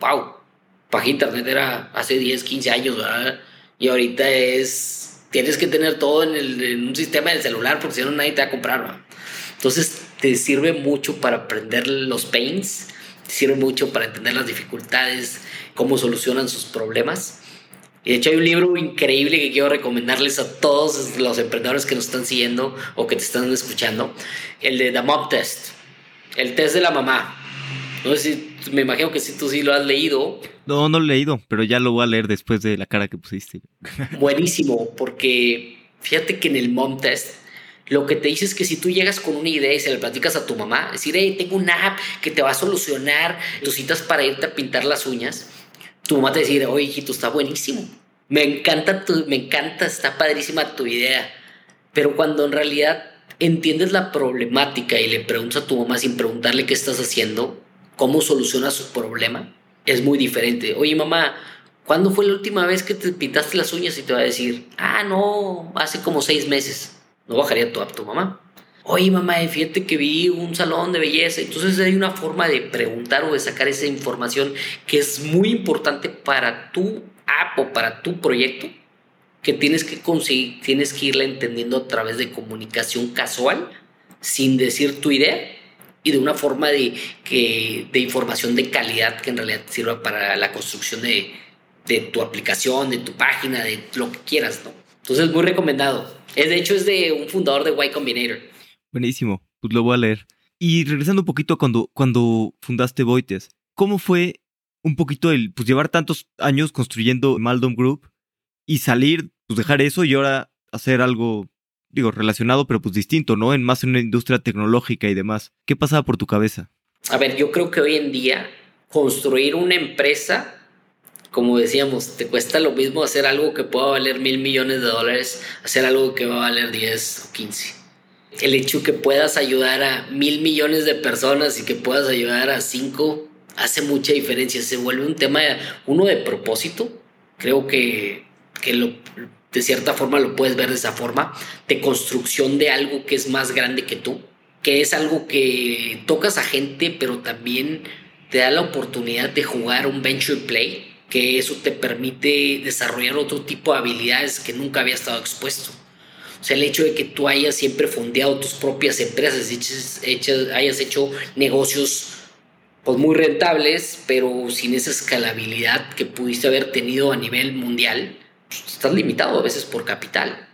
¡Wow! Página de internet era hace 10, 15 años, ¿verdad? Y ahorita es, tienes que tener todo en, el, un sistema del celular, porque si no nadie te va a comprar, ¿verdad? Entonces te sirve mucho para aprender los pains, sirve mucho para entender las dificultades, cómo solucionan sus problemas y de hecho hay un libro increíble que quiero recomendarles a todos los emprendedores que nos están siguiendo o que te están escuchando. El de The Mom Test. El test de la mamá. No sé si, me imagino que si tú sí lo has leído. No, no lo he leído, pero ya lo voy a leer después de la cara que pusiste. Buenísimo, porque fíjate que en el Mom Test lo que te dice es que si tú llegas con una idea y se la platicas a tu mamá, decir, hey, tengo una app que te va a solucionar tus citas para irte a pintar las uñas, tu mamá te dice, oye, hijito, está buenísimo. Me encanta, tu, me encanta, está padrísima tu idea. Pero cuando en realidad entiendes la problemática y le preguntas a tu mamá sin preguntarle qué estás haciendo, cómo soluciona su problema, es muy diferente. Oye, mamá, ¿cuándo fue la última vez que te pintaste las uñas? Y te va a decir, ah, no, hace como seis meses. No bajaría tu, a tu mamá oye mamá, fíjate que vi un salón de belleza. Entonces hay una forma de preguntar o de sacar esa información que es muy importante para tu app o para tu proyecto, que tienes que conseguir, tienes que irla entendiendo a través de comunicación casual, sin decir tu idea y de una forma de, que, de información de calidad que en realidad sirva para la construcción de, de tu aplicación, de tu página, de lo que quieras, ¿no? Entonces, muy recomendado. Es, de hecho, es de un fundador de Y Combinator. Buenísimo, pues lo voy a leer. Y regresando un poquito a cuando, cuando fundaste Voites, ¿cómo fue un poquito el pues llevar tantos años construyendo Maldom Group y salir, pues dejar eso y ahora hacer algo, digo, relacionado, pero pues distinto, ¿no? En más en una industria tecnológica y demás. ¿Qué pasaba por tu cabeza? A ver, yo creo que hoy en día construir una empresa, como decíamos, te cuesta lo mismo hacer algo que pueda valer mil millones de dólares, hacer algo que va a valer 10 o 15 el hecho que puedas ayudar a mil millones de personas y que puedas ayudar a cinco hace mucha diferencia. Se vuelve un tema, uno de propósito. Creo que, que lo, de cierta forma lo puedes ver de esa forma, de construcción de algo que es más grande que tú, que es algo que tocas a gente, pero también te da la oportunidad de jugar un venture play, que eso te permite desarrollar otro tipo de habilidades que nunca había estado expuesto. O sea, el hecho de que tú hayas siempre fondeado tus propias empresas, hayas hecho negocios pues muy rentables, pero sin esa escalabilidad que pudiste haber tenido a nivel mundial, pues, estás limitado a veces por capital.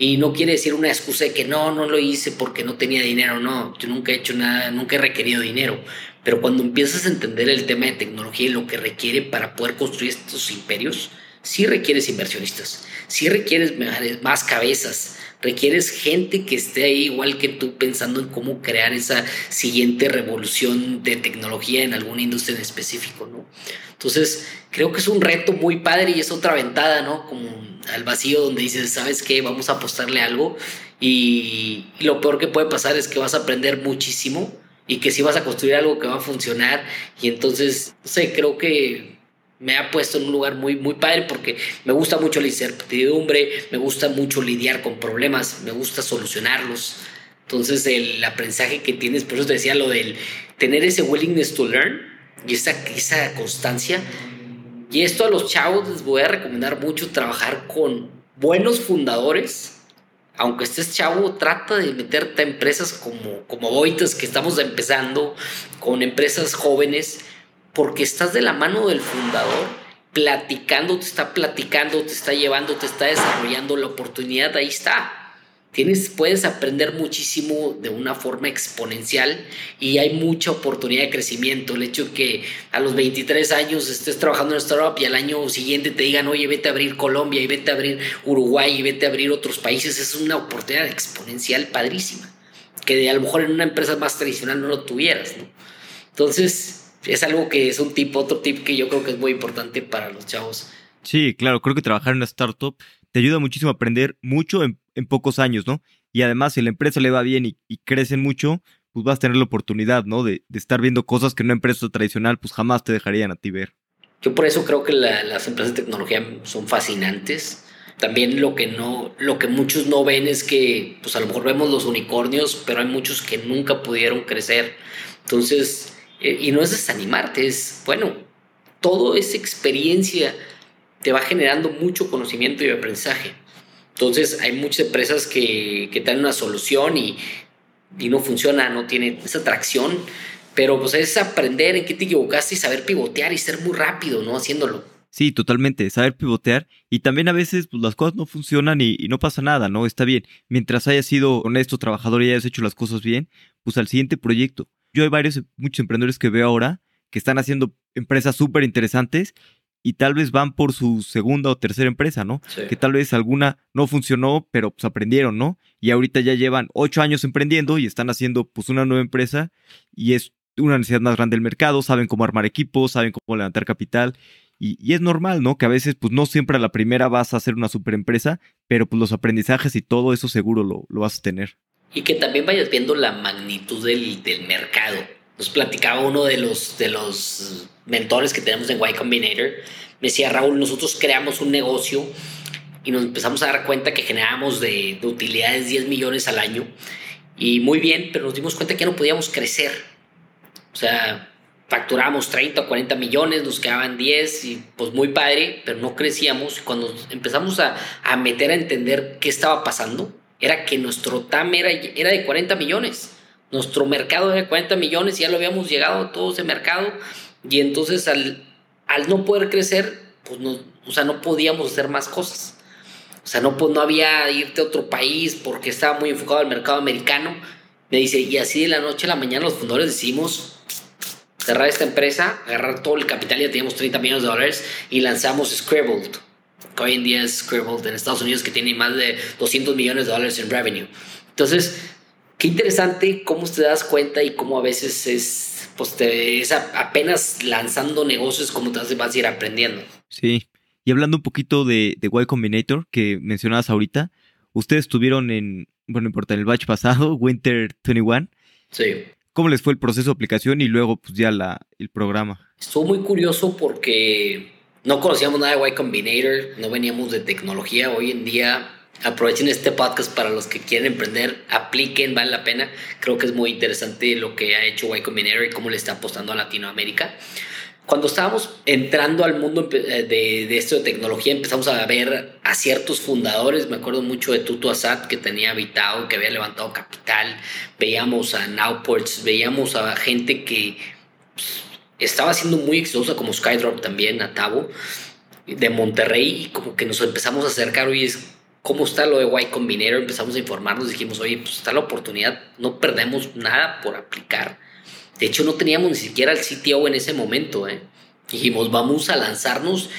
Y no quiere decir una excusa de que no, no lo hice porque no tenía dinero, no, yo nunca he hecho nada, nunca he requerido dinero. Pero cuando empiezas a entender el tema de tecnología y lo que requiere para poder construir estos imperios, sí requieres inversionistas, sí requieres más cabezas, requieres gente que esté ahí igual que tú pensando en cómo crear esa siguiente revolución de tecnología en alguna industria en específico, ¿no? Entonces, creo que es un reto muy padre y es otra ventada, ¿no? Como al vacío donde dices, ¿sabes qué? Vamos a apostarle algo y, lo peor que puede pasar es que vas a aprender muchísimo y que sí vas a construir algo que va a funcionar y entonces, no sé, creo que me ha puesto en un lugar muy, muy padre porque me gusta mucho la incertidumbre, me gusta mucho lidiar con problemas, me gusta solucionarlos. Entonces el aprendizaje que tienes, por eso te decía lo del tener ese willingness to learn y esa, esa constancia. Y esto a los chavos les voy a recomendar mucho trabajar con buenos fundadores. Aunque estés chavo, trata de meterte a empresas como, como Boitas, que estamos empezando, con empresas jóvenes porque estás de la mano del fundador, platicando, te está platicando, te está llevando, te está desarrollando la oportunidad, ahí está. tienes, puedes aprender muchísimo de una forma exponencial y hay mucha oportunidad de crecimiento. El hecho de que a los 23 años estés trabajando en startup y al año siguiente te digan, oye, vete a abrir Colombia y vete a abrir Uruguay y vete a abrir otros países, es una oportunidad exponencial padrísima, que a lo mejor en una empresa más tradicional no lo tuvieras. Entonces, es algo que es un tip, otro tip que yo creo que es muy importante para los chavos. Sí, claro, creo que trabajar en una startup te ayuda muchísimo a aprender mucho en, pocos años, ¿no? Y además, si la empresa le va bien y, y crecen mucho, pues vas a tener la oportunidad, ¿no? De, estar viendo cosas que una empresa tradicional, pues jamás te dejarían a ti ver. Yo por eso creo que las empresas de tecnología son fascinantes. También lo que no, lo que muchos no ven es que, pues a lo mejor vemos los unicornios, pero hay muchos que nunca pudieron crecer. Entonces, eh, y no es desanimarte, es, bueno, toda esa experiencia te va generando mucho conocimiento y aprendizaje. Entonces hay muchas empresas que, que dan una solución y, y, no funciona, no tiene esa atracción, pero pues es aprender en qué te equivocaste y saber pivotear y ser muy rápido, ¿no? Haciéndolo. Sí, totalmente, saber pivotear y también a veces pues, las cosas no funcionan y, y, no pasa nada, ¿no? Está bien. Mientras hayas sido honesto, trabajador y hayas hecho las cosas bien, pues al siguiente proyecto. Yo hay varios, muchos emprendedores que veo ahora que están haciendo empresas súper interesantes y tal vez van por su segunda o tercera empresa, ¿no? Que tal vez alguna no funcionó, pero pues aprendieron, ¿no? Y ahorita ya llevan ocho años emprendiendo y están haciendo pues una nueva empresa y es una necesidad más grande del mercado, saben cómo armar equipos, saben cómo levantar capital y, es normal, ¿no? Que a veces pues no siempre a la primera vas a hacer una super empresa, pero pues los aprendizajes y todo eso seguro lo, lo vas a tener. Y que también vayas viendo la magnitud del, del mercado nos platicaba uno de los, de los mentores que tenemos en Y Combinator. Me decía, Raúl, nosotros creamos un negocio y nos empezamos a dar cuenta que generábamos de, de utilidades 10 millones al año. Y muy bien, pero nos dimos cuenta que ya no podíamos crecer. O sea, facturamos 30 o 40 millones, nos quedaban 10 y pues muy padre, pero no crecíamos. Y cuando empezamos a, a meter a entender qué estaba pasando, era que nuestro TAM era, era de 40 millones. Nuestro mercado de 40 millones, ya lo habíamos llegado a todo ese mercado y entonces al, al no poder crecer, pues no, o sea, no podíamos hacer más cosas. O sea, no, pues no había irte a otro país porque estaba muy enfocado al mercado americano. Me dice, y así de la noche a la mañana los fundadores decidimos cerrar esta empresa, agarrar todo el capital, ya teníamos 30 millones de dólares y lanzamos Scribbled, que hoy en día es Scribbled en Estados Unidos, que tiene más de 200 millones de dólares en revenue. Entonces, Qué interesante cómo te das cuenta y cómo a veces es, pues te, es apenas lanzando negocios como te vas a ir aprendiendo. Sí. Y hablando un poquito de, de Y Combinator que mencionabas ahorita, ustedes estuvieron en, bueno, no importa, en el batch pasado, Winter 21. Sí. ¿Cómo les fue el proceso de aplicación y luego pues ya la, el programa? Estuvo muy curioso porque no conocíamos nada de Y Combinator, no veníamos de tecnología. Hoy en día aprovechen este podcast para los que quieren emprender, apliquen, vale la pena. Creo que es muy interesante lo que ha hecho Y Combinator y cómo le está apostando a Latinoamérica. Cuando estábamos entrando al mundo de, de, esto de tecnología, empezamos a ver a ciertos fundadores. Me acuerdo mucho de Tutu Asad, que tenía habitado, que había levantado capital. Veíamos a Nowports, veíamos a gente que pues, estaba siendo muy exitosa, como Skydrop también, a Tabo, de Monterrey, y como que nos empezamos a acercar. Hoy es cómo está lo de Y Combinator, empezamos a informarnos, dijimos, oye, pues está la oportunidad, no perdemos nada por aplicar. De hecho, no teníamos ni siquiera el CTO en ese momento. ¿eh? Dijimos, vamos a lanzarnos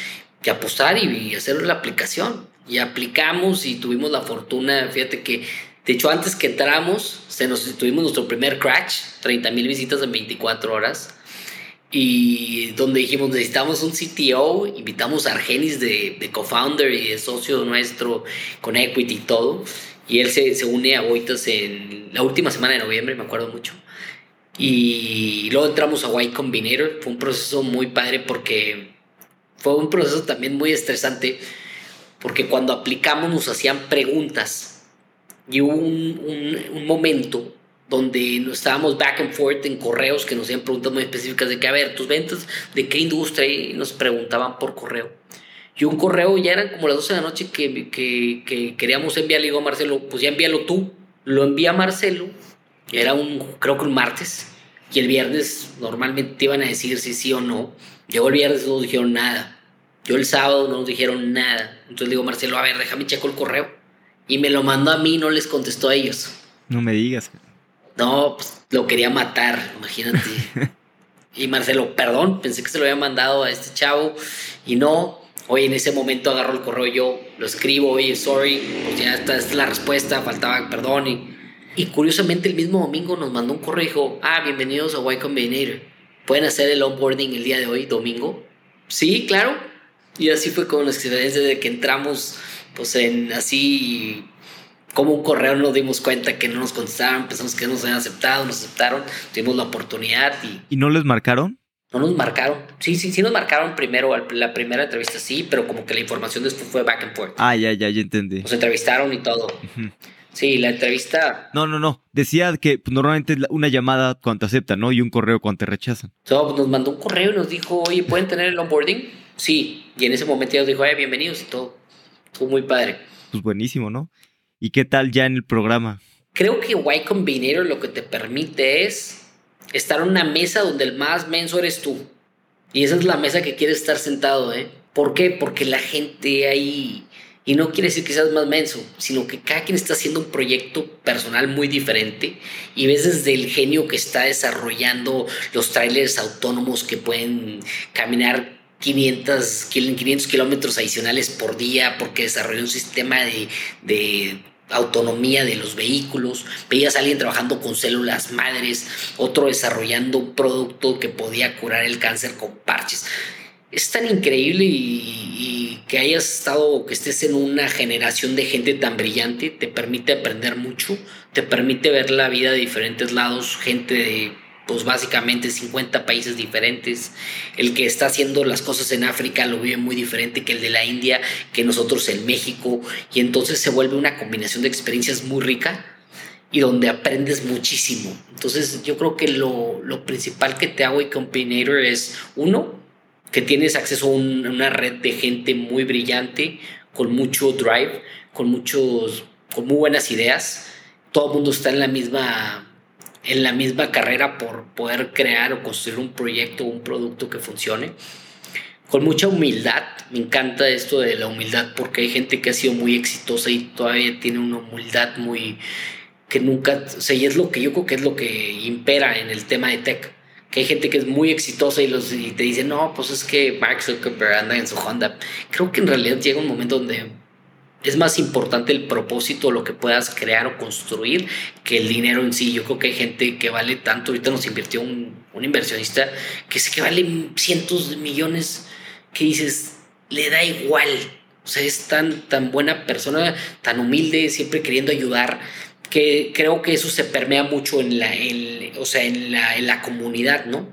y apostar y, hacer la aplicación. Y aplicamos y tuvimos la fortuna, fíjate que, de hecho, antes que entramos, se nos, tuvimos nuestro primer crash, 30 mil visitas en 24 horas y donde dijimos necesitamos un CTO, invitamos a Argenis de, de co-founder y de socio nuestro con equity y todo, y él se, se une a Boitas en la última semana de noviembre, me acuerdo mucho. Y luego entramos a Y Combinator, fue un proceso muy padre porque fue un proceso también muy estresante, porque cuando aplicamos nos hacían preguntas y hubo un, un, un momento donde estábamos back and forth en correos que nos hacían preguntas muy específicas de que, a ver, tus ventas, de qué industria, y nos preguntaban por correo. Y un correo ya eran como las 12 de la noche que, que, que queríamos enviarle, digo a Marcelo, pues ya envíalo tú. Lo envía Marcelo, era un, creo que un martes, y el viernes normalmente te iban a decir si sí o no. Llegó el viernes no nos dijeron nada. Yo el sábado no nos dijeron nada. Entonces digo, Marcelo, a ver, déjame checo el correo y me lo mandó a mí, no les contestó a ellos. No me digas. No, pues lo quería matar, imagínate. y Marcelo, perdón, pensé que se lo había mandado a este chavo y no. Oye, en ese momento agarro el correo yo, lo escribo, oye, sorry, pues ya está, esta es la respuesta, faltaba perdón. Y, y curiosamente el mismo domingo nos mandó un correo y dijo, ah, bienvenidos a Y Combinator. ¿Pueden hacer el onboarding el día de hoy, domingo? Sí, claro. Y así fue con las experiencias de que entramos, pues en así como un correo nos dimos cuenta que no nos contestaron, pensamos que no nos habían aceptado, nos aceptaron, tuvimos la oportunidad y... ¿Y no les marcaron? No nos marcaron. Sí, sí, sí nos marcaron primero, la primera entrevista sí, pero como que la información después fue back and forth. Ah, ya, ya, ya entendí. Nos entrevistaron y todo. Sí, la entrevista. No, no, no. Decía que pues, normalmente una llamada cuando te aceptan, ¿no? Y un correo cuando te rechazan. No, pues, nos mandó un correo y nos dijo, oye, ¿pueden tener el onboarding? Sí. Y en ese momento ya nos dijo, eh, bienvenidos y todo. Fue muy padre. Pues buenísimo, ¿no? ¿Y qué tal ya en el programa? Creo que Y Combinator lo que te permite es estar en una mesa donde el más menso eres tú. Y esa es la mesa que quieres estar sentado, ¿eh? ¿Por qué? Porque la gente ahí... Y no quiere decir que seas más menso, sino que cada quien está haciendo un proyecto personal muy diferente y ves desde el genio que está desarrollando los trailers autónomos que pueden caminar 500, 500 kilómetros adicionales por día porque desarrolló un sistema de, de autonomía de los vehículos, veías a alguien trabajando con células madres, otro desarrollando un producto que podía curar el cáncer con parches. Es tan increíble y, que hayas estado, que estés en una generación de gente tan brillante, te permite aprender mucho, te permite ver la vida de diferentes lados, gente de pues básicamente 50 países diferentes. El que está haciendo las cosas en África lo vive muy diferente que el de la India, que nosotros en México. Y entonces se vuelve una combinación de experiencias muy rica y donde aprendes muchísimo. Entonces yo creo que lo, lo principal que te hago y Combinator es, uno, que tienes acceso a una red de gente muy brillante, con mucho drive, con, muchos, con muy buenas ideas. Todo el mundo está en la misma en la misma carrera por poder crear o construir un proyecto o un producto que funcione. Con mucha humildad, me encanta esto de la humildad porque hay gente que ha sido muy exitosa y todavía tiene una humildad muy que nunca, o sea, y es lo que yo creo que es lo que impera en el tema de tech. Que hay gente que es muy exitosa y, los, y te dice, no, pues es que Mark Zuckerberg anda en su Honda. Creo que en realidad llega un momento donde es más importante el propósito, lo que puedas crear o construir, que el dinero en sí. Yo creo que hay gente que vale tanto. Ahorita nos invirtió un, inversionista que sé que vale cientos de millones, que dices, le da igual. O sea, es tan, tan buena persona, tan humilde, siempre queriendo ayudar, que creo que eso se permea mucho en la, o sea, en la, en la comunidad, ¿no?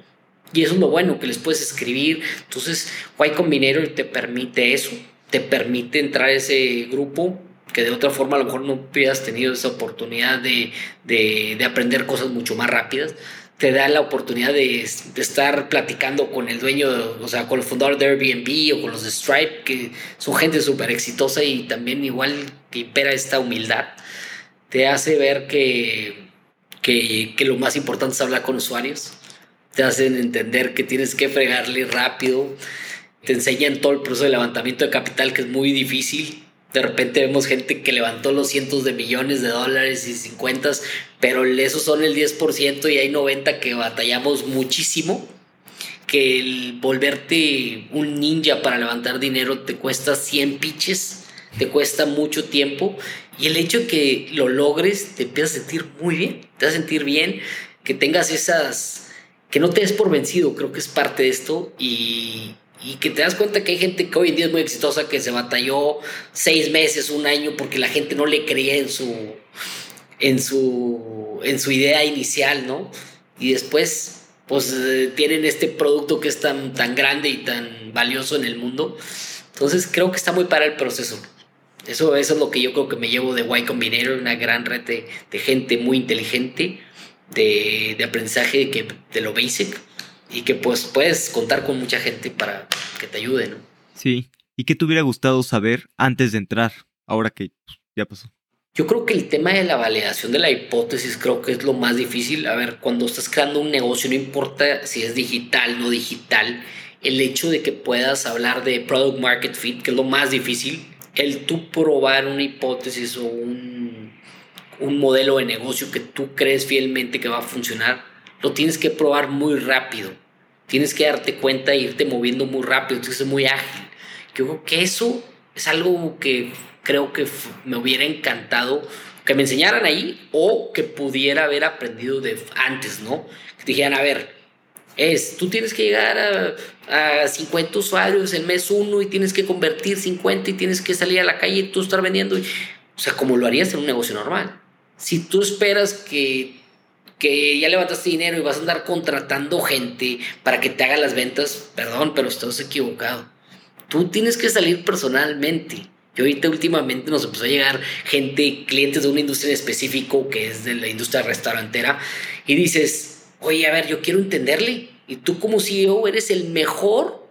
Y eso es lo bueno, que les puedes escribir. Entonces, White Combinator te permite eso te permite entrar a ese grupo que de otra forma a lo mejor no hubieras tenido esa oportunidad de, de, de aprender cosas mucho más rápidas. Te da la oportunidad de, de, estar platicando con el dueño, o sea, con el fundador de Airbnb o con los de Stripe, que son gente súper exitosa y también igual que impera esta humildad. Te hace ver que, que, que lo más importante es hablar con usuarios. Te hacen entender que tienes que fregarle rápido te enseñan todo el proceso de levantamiento de capital que es muy difícil. De repente vemos gente que levantó los cientos de millones de dólares y 50, pero esos son el 10% y hay 90 que batallamos muchísimo. Que el volverte un ninja para levantar dinero te cuesta 100 pitches, te cuesta mucho tiempo y el hecho de que lo logres te empieza a sentir muy bien, te vas a sentir bien, que tengas esas, que no te des por vencido, creo que es parte de esto y, y que te das cuenta que hay gente que hoy en día es muy exitosa que se batalló seis meses, un año, porque la gente no le creía en su, en su, en su idea inicial, ¿no? Y después, pues eh, tienen este producto que es tan, tan grande y tan valioso en el mundo. Entonces creo que está muy para el proceso. Eso, eso es lo que yo creo que me llevo de Y Combinator, una gran red de, gente muy inteligente, de, de aprendizaje que, de lo basic y que pues puedes contar con mucha gente para que te ayude, ¿no? Sí. ¿Y qué te hubiera gustado saber antes de entrar, ahora que pues, ya pasó? Yo creo que el tema de la validación de la hipótesis creo que es lo más difícil. A ver, cuando estás creando un negocio, no importa si es digital, no digital, el hecho de que puedas hablar de product market fit, que es lo más difícil, el tú probar una hipótesis o un, un modelo de negocio que tú crees fielmente que va a funcionar, lo tienes que probar muy rápido. Tienes que darte cuenta e irte moviendo muy rápido, tienes que muy ágil. Yo que eso es algo que creo que me hubiera encantado que me enseñaran ahí o que pudiera haber aprendido de antes, ¿no? Que dijeran, a ver, es, tú tienes que llegar a, a 50 usuarios el mes uno y tienes que convertir 50 y tienes que salir a la calle y tú estar vendiendo. O sea, como lo harías en un negocio normal. Si tú esperas que, que ya levantaste dinero y vas a andar contratando gente para que te haga las ventas, perdón, pero estás equivocado. Tú tienes que salir personalmente. Yo ahorita últimamente nos empezó a llegar gente, clientes de una industria en específico que es de la industria restaurantera y dices, oye, a ver, yo quiero entenderle. Y tú como CEO eres el mejor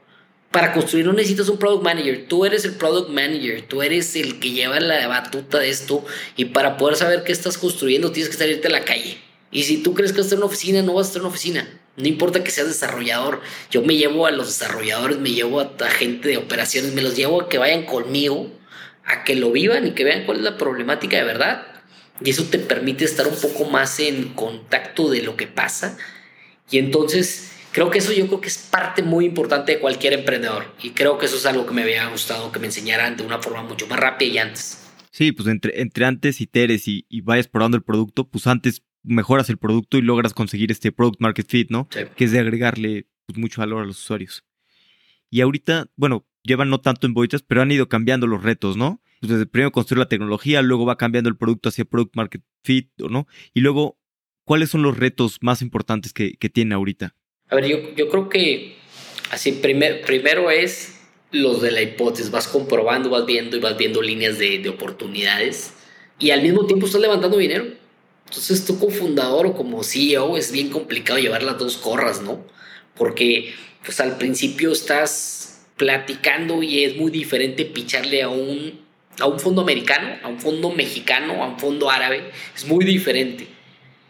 para construir, no necesitas un product manager, tú eres el product manager, tú eres el que lleva la batuta de esto y para poder saber qué estás construyendo tienes que salirte a la calle. Y si tú crees que vas a estar en una oficina, no vas a estar en una oficina. No importa que seas desarrollador, yo me llevo a los desarrolladores, me llevo a la gente de operaciones, me los llevo a que vayan conmigo a que lo vivan y que vean cuál es la problemática de verdad. Y eso te permite estar un poco más en contacto de lo que pasa. Y entonces creo que eso yo creo que es parte muy importante de cualquier emprendedor. Y creo que eso es algo que me había gustado que me enseñaran de una forma mucho más rápida y antes. Sí, pues entre, entre antes y Teres y, y vayas probando el producto, pues antes mejoras el producto y logras conseguir este product market fit, ¿no? Que es de agregarle pues, mucho valor a los usuarios. Y ahorita, bueno, llevan no tanto en Boitas, pero han ido cambiando los retos, ¿no? Pues desde primero construir la tecnología, luego va cambiando el producto hacia product market fit, ¿no? Y luego, ¿cuáles son los retos más importantes que, que tiene ahorita? A ver, yo, yo creo que así, primer, primero es los de la hipótesis, vas comprobando, vas viendo y vas viendo líneas de, de oportunidades y al mismo tiempo estás levantando dinero. Entonces tú como fundador o como CEO es bien complicado llevar las dos corras, ¿no? Porque pues al principio estás platicando y es muy diferente picharle a un, a un fondo americano, a un fondo mexicano, a un fondo árabe. Es muy diferente.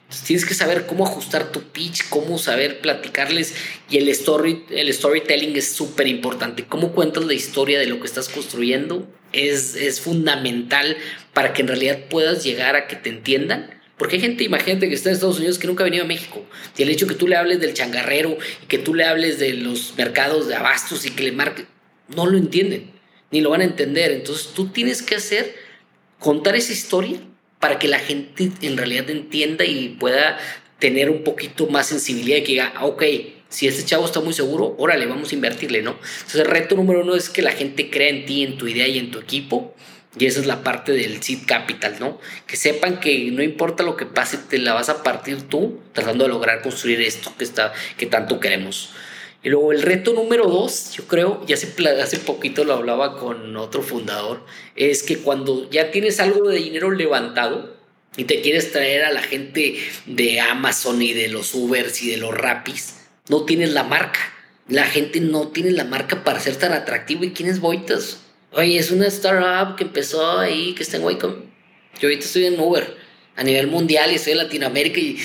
Entonces tienes que saber cómo ajustar tu pitch, cómo saber platicarles y el, story, el storytelling es súper importante. Cómo cuentas la historia de lo que estás construyendo es, es fundamental para que en realidad puedas llegar a que te entiendan porque hay gente, imagínate que está en Estados Unidos que nunca ha venido a México. Y el hecho que tú le hables del changarrero y que tú le hables de los mercados de abastos y que le marque, no lo entienden, ni lo van a entender. Entonces tú tienes que hacer, contar esa historia para que la gente en realidad entienda y pueda tener un poquito más sensibilidad y que diga, ah, ok, si este chavo está muy seguro, órale, vamos a invertirle, ¿no? Entonces el reto número uno es que la gente crea en ti, en tu idea y en tu equipo y esa es la parte del seed capital, ¿no? Que sepan que no importa lo que pase, te la vas a partir tú tratando de lograr construir esto que, está, que tanto queremos. Y luego el reto número dos, yo creo, y hace, hace poquito lo hablaba con otro fundador, es que cuando ya tienes algo de dinero levantado y te quieres traer a la gente de Amazon y de los Ubers y de los Rapis, no tienes la marca. La gente no tiene la marca para ser tan atractivo. ¿Y quién es Boitas? Oye, es una startup que empezó ahí, que está en Wacom. Yo ahorita estoy en Uber a nivel mundial y estoy en Latinoamérica y,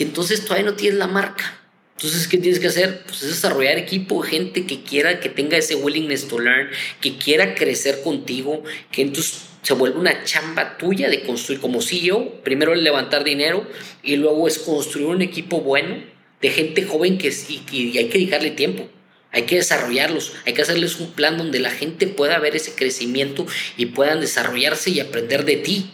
entonces todavía no tienes la marca. Entonces, ¿qué tienes que hacer? Pues es desarrollar equipo, gente que quiera, que tenga ese willingness to learn, que quiera crecer contigo, que entonces se vuelve una chamba tuya de construir como CEO. Primero es levantar dinero y luego es construir un equipo bueno de gente joven que, y hay que dedicarle tiempo. Hay que desarrollarlos, hay que hacerles un plan donde la gente pueda ver ese crecimiento y puedan desarrollarse y aprender de ti.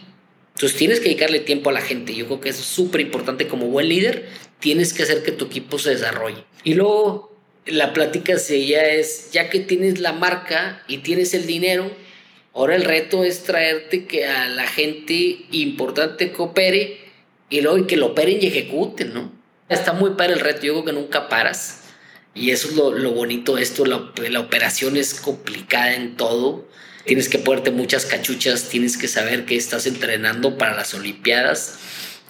Entonces tienes que dedicarle tiempo a la gente. Yo creo que es súper importante como buen líder. Tienes que hacer que tu equipo se desarrolle. Y luego la plática sería es, ya que tienes la marca y tienes el dinero, ahora el reto es traerte que a la gente importante coopere y luego que lo operen y ejecuten, ¿no? Está muy padre el reto. Yo creo que nunca paras y eso es lo, bonito de esto, la, la, operación es complicada en todo. Tienes que ponerte muchas cachuchas, tienes que saber que estás entrenando para las Olimpiadas,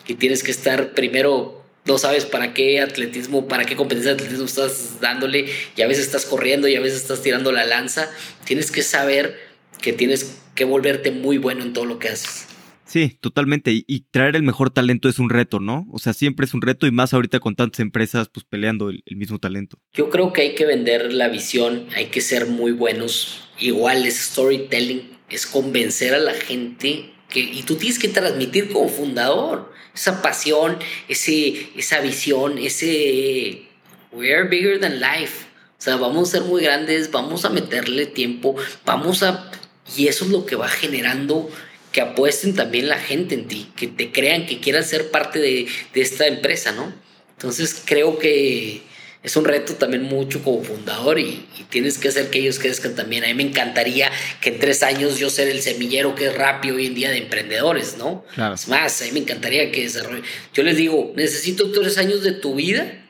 y tienes que estar primero, no sabes para qué atletismo, para qué competencia de atletismo estás dándole, y a veces estás corriendo y a veces estás tirando la lanza. Tienes que saber que tienes que volverte muy bueno en todo lo que haces. Sí, totalmente. Y, traer el mejor talento es un reto, ¿no? O sea, siempre es un reto y más ahorita con tantas empresas pues peleando el, mismo talento. Yo creo que hay que vender la visión, hay que ser muy buenos. Igual es storytelling. es convencer a la gente que, y tú tienes que transmitir como fundador esa pasión, ese, esa visión, ese we are bigger than life. O sea, vamos a ser muy grandes, vamos a meterle tiempo, vamos a... Y eso es lo que va generando que apuesten también la gente en ti, que te crean, que quieran ser parte de, de esta empresa, ¿no? Entonces creo que es un reto también mucho como fundador y, tienes que hacer que ellos crezcan también. A mí me encantaría que en tres años yo ser el semillero que es rápido hoy en día de emprendedores, ¿no? Es más, a mí me encantaría que desarrolle. Yo les digo, necesito tres años de tu vida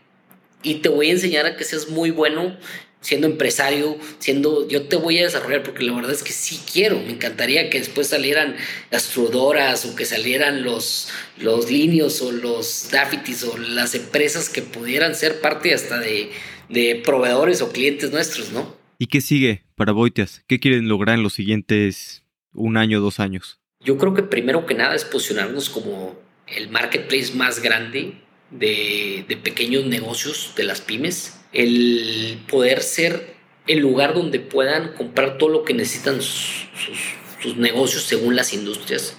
y te voy a enseñar a que seas muy bueno siendo empresario, siendo, yo te voy a desarrollar porque la verdad es que sí quiero, me encantaría que después salieran las trudoras o que salieran los, los Linios o los Daffitis o las empresas que pudieran ser parte hasta de, de proveedores o clientes nuestros, ¿no? ¿Y qué sigue para Boitias? ¿Qué quieren lograr en los siguientes un año, dos años? Yo creo que primero que nada es posicionarnos como el marketplace más grande de, de pequeños negocios, de las pymes el poder ser el lugar donde puedan comprar todo lo que necesitan sus, negocios según las industrias.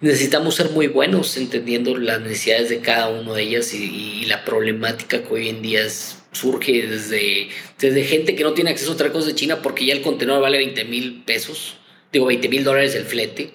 Necesitamos ser muy buenos entendiendo las necesidades de cada una de ellas y, la problemática que hoy en día surge desde, desde gente que no tiene acceso a otra de China porque ya el contenedor vale 20 mil pesos, digo 20 mil dólares el flete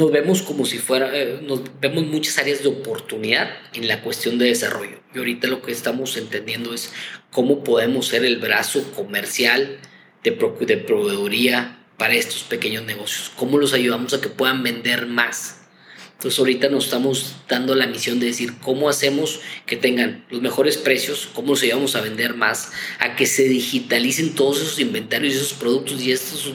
nos vemos como si fuera, eh, nos vemos muchas áreas de oportunidad en la cuestión de desarrollo. Y ahorita lo que estamos entendiendo es cómo podemos ser el brazo comercial de, de proveeduría para estos pequeños negocios, cómo los ayudamos a que puedan vender más. Entonces ahorita nos estamos dando la misión de decir cómo hacemos que tengan los mejores precios, cómo los ayudamos a vender más, a que se digitalicen todos esos inventarios, esos productos y estos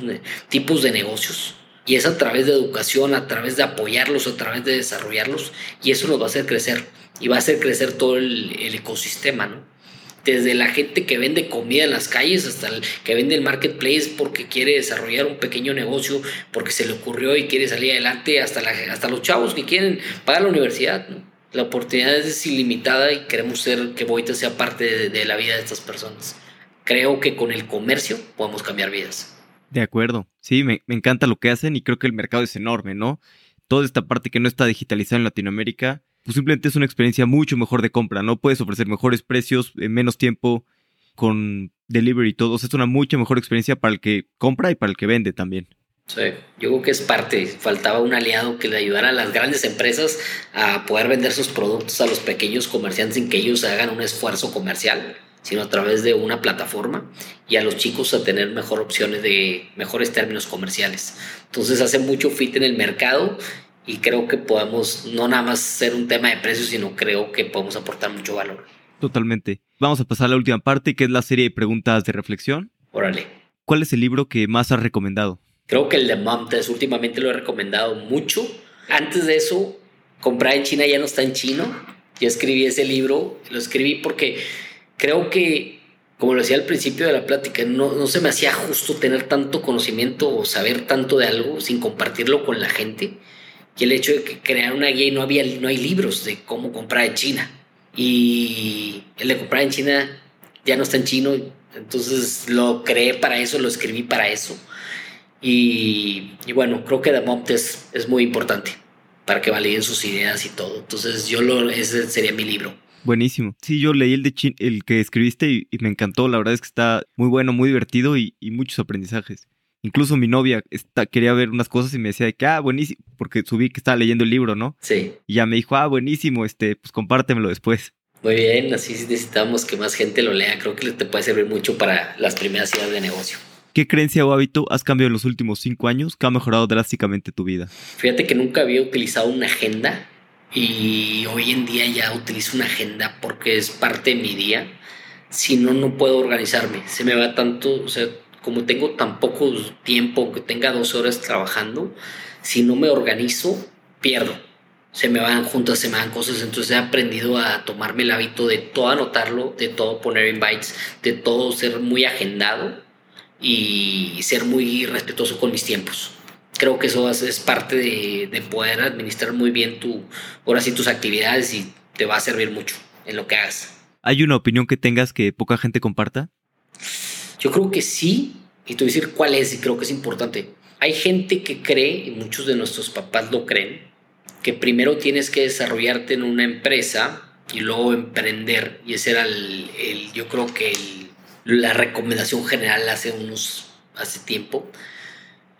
tipos de negocios y es a través de educación, a través de apoyarlos, a través de desarrollarlos, y eso nos va a hacer crecer, y va a hacer crecer todo el, ecosistema, ¿no? Desde la gente que vende comida en las calles hasta el que vende el marketplace porque quiere desarrollar un pequeño negocio, porque se le ocurrió y quiere salir adelante, hasta, hasta los chavos que quieren pagar la universidad, ¿no? La oportunidad es ilimitada y queremos ser que Boita sea parte de la vida de estas personas. Creo que con el comercio podemos cambiar vidas. De acuerdo. Sí, me, encanta lo que hacen y creo que el mercado es enorme, ¿no? Toda esta parte que no está digitalizada en Latinoamérica, pues simplemente es una experiencia mucho mejor de compra, ¿no? Puedes ofrecer mejores precios en menos tiempo con delivery y todo. es una mucha mejor experiencia para el que compra y para el que vende también. Sí, yo creo que es parte. Faltaba un aliado que le ayudara a las grandes empresas a poder vender sus productos a los pequeños comerciantes sin que ellos hagan un esfuerzo comercial sino a través de una plataforma y a los chicos a tener mejor opciones de mejores términos comerciales. Entonces hace mucho fit en el mercado y creo que podemos no nada más ser un tema de precios, sino creo que podemos aportar mucho valor. Totalmente. Vamos a pasar a la última parte, que es la serie de preguntas de reflexión. Órale. ¿Cuál es el libro que más has recomendado? Creo que el de Momtes últimamente lo he recomendado mucho. Antes de eso, comprar en China ya no está en chino. Ya escribí ese libro, lo escribí porque creo que, como lo decía al principio de la plática, no, no se me hacía justo tener tanto conocimiento o saber tanto de algo sin compartirlo con la gente. Y el hecho de que crear una guía y no, había, no hay libros de cómo comprar en China. Y el de comprar en China ya no está en chino, entonces lo creé para eso, lo escribí para eso. Y, y bueno, creo que The Momt es, es, muy importante para que validen sus ideas y todo. Entonces yo lo, ese sería mi libro. Buenísimo. Sí, yo leí el de el que escribiste y, me encantó. La verdad es que está muy bueno, muy divertido y, muchos aprendizajes. Incluso mi novia está, quería ver unas cosas y me decía que, ah, buenísimo, porque subí que estaba leyendo el libro, ¿no? Sí. Y ya me dijo, ah, buenísimo, este, pues compártemelo después. Muy bien, así necesitamos que más gente lo lea. Creo que te puede servir mucho para las primeras ideas de negocio. ¿Qué creencia o hábito has cambiado en los últimos cinco años que ha mejorado drásticamente tu vida? Fíjate que nunca había utilizado una agenda y hoy en día ya utilizo una agenda porque es parte de mi día. Si no, no puedo organizarme. Se me va tanto, o sea, como tengo tan poco tiempo, que tenga dos horas trabajando, si no me organizo, pierdo. Se me van juntas, se me van cosas. Entonces he aprendido a tomarme el hábito de todo anotarlo, de todo poner invites, de todo ser muy agendado y ser muy respetuoso con mis tiempos creo que eso es parte de, poder administrar muy bien tu, ahora sí, tus actividades y te va a servir mucho en lo que hagas. ¿Hay una opinión que tengas que poca gente comparta? Yo creo que sí, y a decir cuál es, y creo que es importante. Hay gente que cree, y muchos de nuestros papás lo creen, que primero tienes que desarrollarte en una empresa y luego emprender. Y ese era el, yo creo que la recomendación general hace unos, hace tiempo.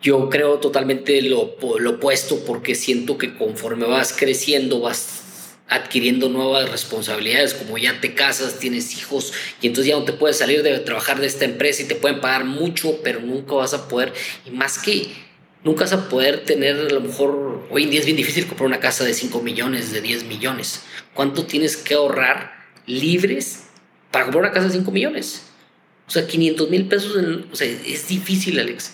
Yo creo totalmente lo, opuesto porque siento que conforme vas creciendo, vas adquiriendo nuevas responsabilidades, como ya te casas, tienes hijos y entonces ya no te puedes salir de trabajar de esta empresa y te pueden pagar mucho, pero nunca vas a poder, y más que nunca vas a poder tener, a lo mejor, hoy en día es bien difícil comprar una casa de 5 millones, de 10 millones. ¿Cuánto tienes que ahorrar libres para comprar una casa de 5 millones? O sea, 500 mil pesos, o sea, es difícil, Alex.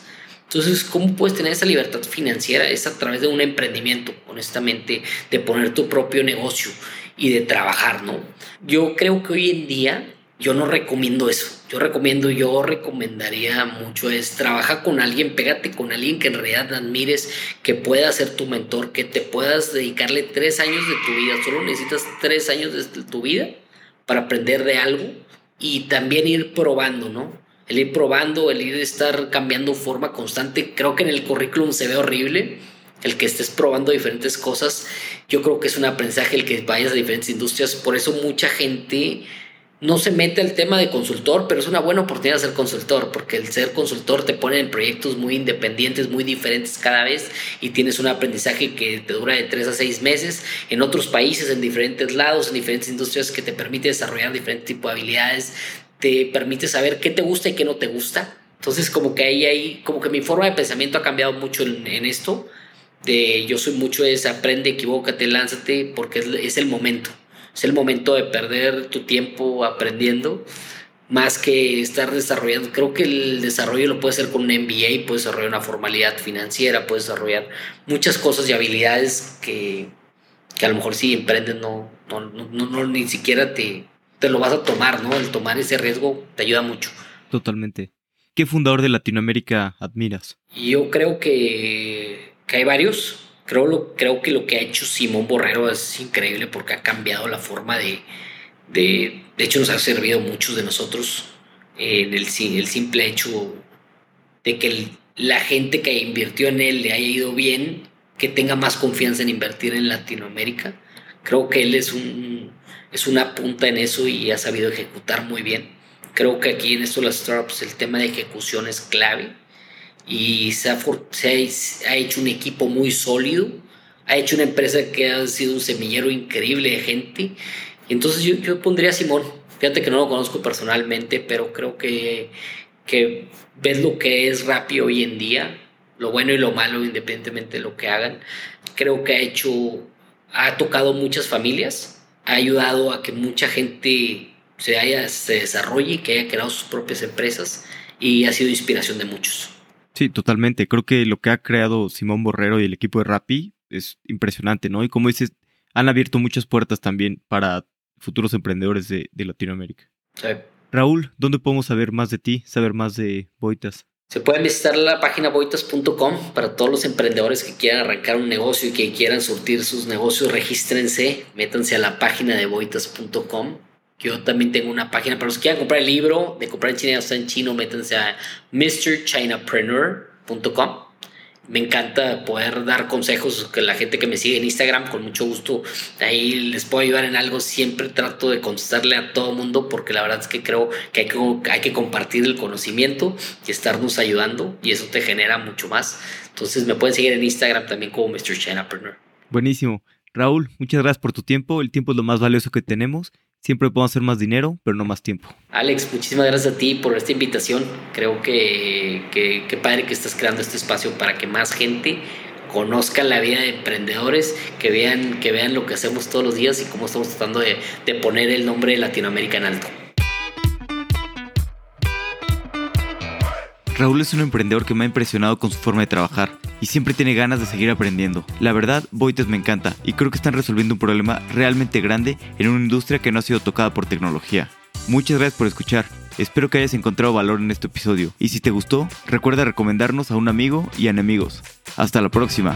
Entonces, ¿cómo puedes tener esa libertad financiera? Es a través de un emprendimiento, honestamente, de poner tu propio negocio y de trabajar, ¿no? Yo creo que hoy en día yo no recomiendo eso. Yo recomiendo, yo recomendaría mucho es trabaja con alguien, pégate con alguien que en realidad admires, que pueda ser tu mentor, que te puedas dedicarle tres años de tu vida. Solo necesitas tres años de tu vida para aprender de algo y también ir probando, ¿no? El ir probando, el ir estar cambiando forma constante. Creo que en el currículum se ve horrible el que estés probando diferentes cosas. Yo creo que es un aprendizaje el que vayas a diferentes industrias. Por eso mucha gente no se mete al tema de consultor, pero es una buena oportunidad de ser consultor, porque el ser consultor te pone en proyectos muy independientes, muy diferentes cada vez y tienes un aprendizaje que te dura de tres a seis meses en otros países, en diferentes lados, en diferentes industrias que te permite desarrollar diferentes tipos de habilidades, te permite saber qué te gusta y qué no te gusta. Entonces, como que ahí, ahí como que mi forma de pensamiento ha cambiado mucho en, esto. De yo soy mucho ese aprende, equivócate, lánzate, porque es, el momento. Es el momento de perder tu tiempo aprendiendo más que estar desarrollando. Creo que el desarrollo lo puedes hacer con un MBA, puedes desarrollar una formalidad financiera, puedes desarrollar muchas cosas y habilidades que, que a lo mejor si emprendes no, no, no, no, ni siquiera te, te lo vas a tomar, ¿no? El tomar ese riesgo te ayuda mucho. Totalmente. ¿Qué fundador de Latinoamérica admiras? Yo creo que, que hay varios. Creo, lo, creo que lo que ha hecho Simón Borrero es increíble porque ha cambiado la forma de... De, de hecho, nos ha servido a muchos de nosotros en el, el simple hecho de que la gente que invirtió en él le haya ido bien, que tenga más confianza en invertir en Latinoamérica. Creo que él es un, es una punta en eso y ha sabido ejecutar muy bien. Creo que aquí en esto las startups el tema de ejecución es clave y se ha, ha, hecho un equipo muy sólido, ha hecho una empresa que ha sido un semillero increíble de gente. Entonces yo, yo pondría a Simón, fíjate que no lo conozco personalmente, pero creo que, que ves lo que es rápido hoy en día, lo bueno y lo malo independientemente de lo que hagan. Creo que ha hecho, ha tocado muchas familias, ha ayudado a que mucha gente se, haya, se desarrolle, que haya creado sus propias empresas y ha sido inspiración de muchos. Sí, totalmente. Creo que lo que ha creado Simón Borrero y el equipo de Rappi es impresionante, ¿no? Y como dices, han abierto muchas puertas también para futuros emprendedores de, de Latinoamérica. Sí. Raúl, ¿dónde podemos saber más de ti, saber más de Boitas? Se pueden visitar la página boitas.com para todos los emprendedores que quieran arrancar un negocio y que quieran surtir sus negocios. Regístrense, métanse a la página de boitas.com. Yo también tengo una página para los que quieran comprar el libro de comprar en China o en chino, métanse a mrchinapreneur.com me encanta poder dar consejos que la gente que me sigue en Instagram, con mucho gusto, ahí les puedo ayudar en algo. Siempre trato de contestarle a todo mundo porque la verdad es que creo que hay que, compartir el conocimiento y estarnos ayudando y eso te genera mucho más. Entonces me pueden seguir en Instagram también como Mr. Chanapreneur. Buenísimo. Raúl, muchas gracias por tu tiempo. El tiempo es lo más valioso que tenemos Siempre podemos hacer más dinero, pero no más tiempo. Alex, muchísimas gracias a ti por esta invitación. Creo que, que, padre que estás creando este espacio para que más gente conozca la vida de emprendedores, que vean, que vean lo que hacemos todos los días y cómo estamos tratando de, de poner el nombre de Latinoamérica en alto. Raúl es un emprendedor que me ha impresionado con su forma de trabajar y siempre tiene ganas de seguir aprendiendo. La verdad, Boites me encanta y creo que están resolviendo un problema realmente grande en una industria que no ha sido tocada por tecnología. Muchas gracias por escuchar. Espero que hayas encontrado valor en este episodio y si te gustó, recuerda recomendarnos a un amigo y a enemigos. Hasta la próxima.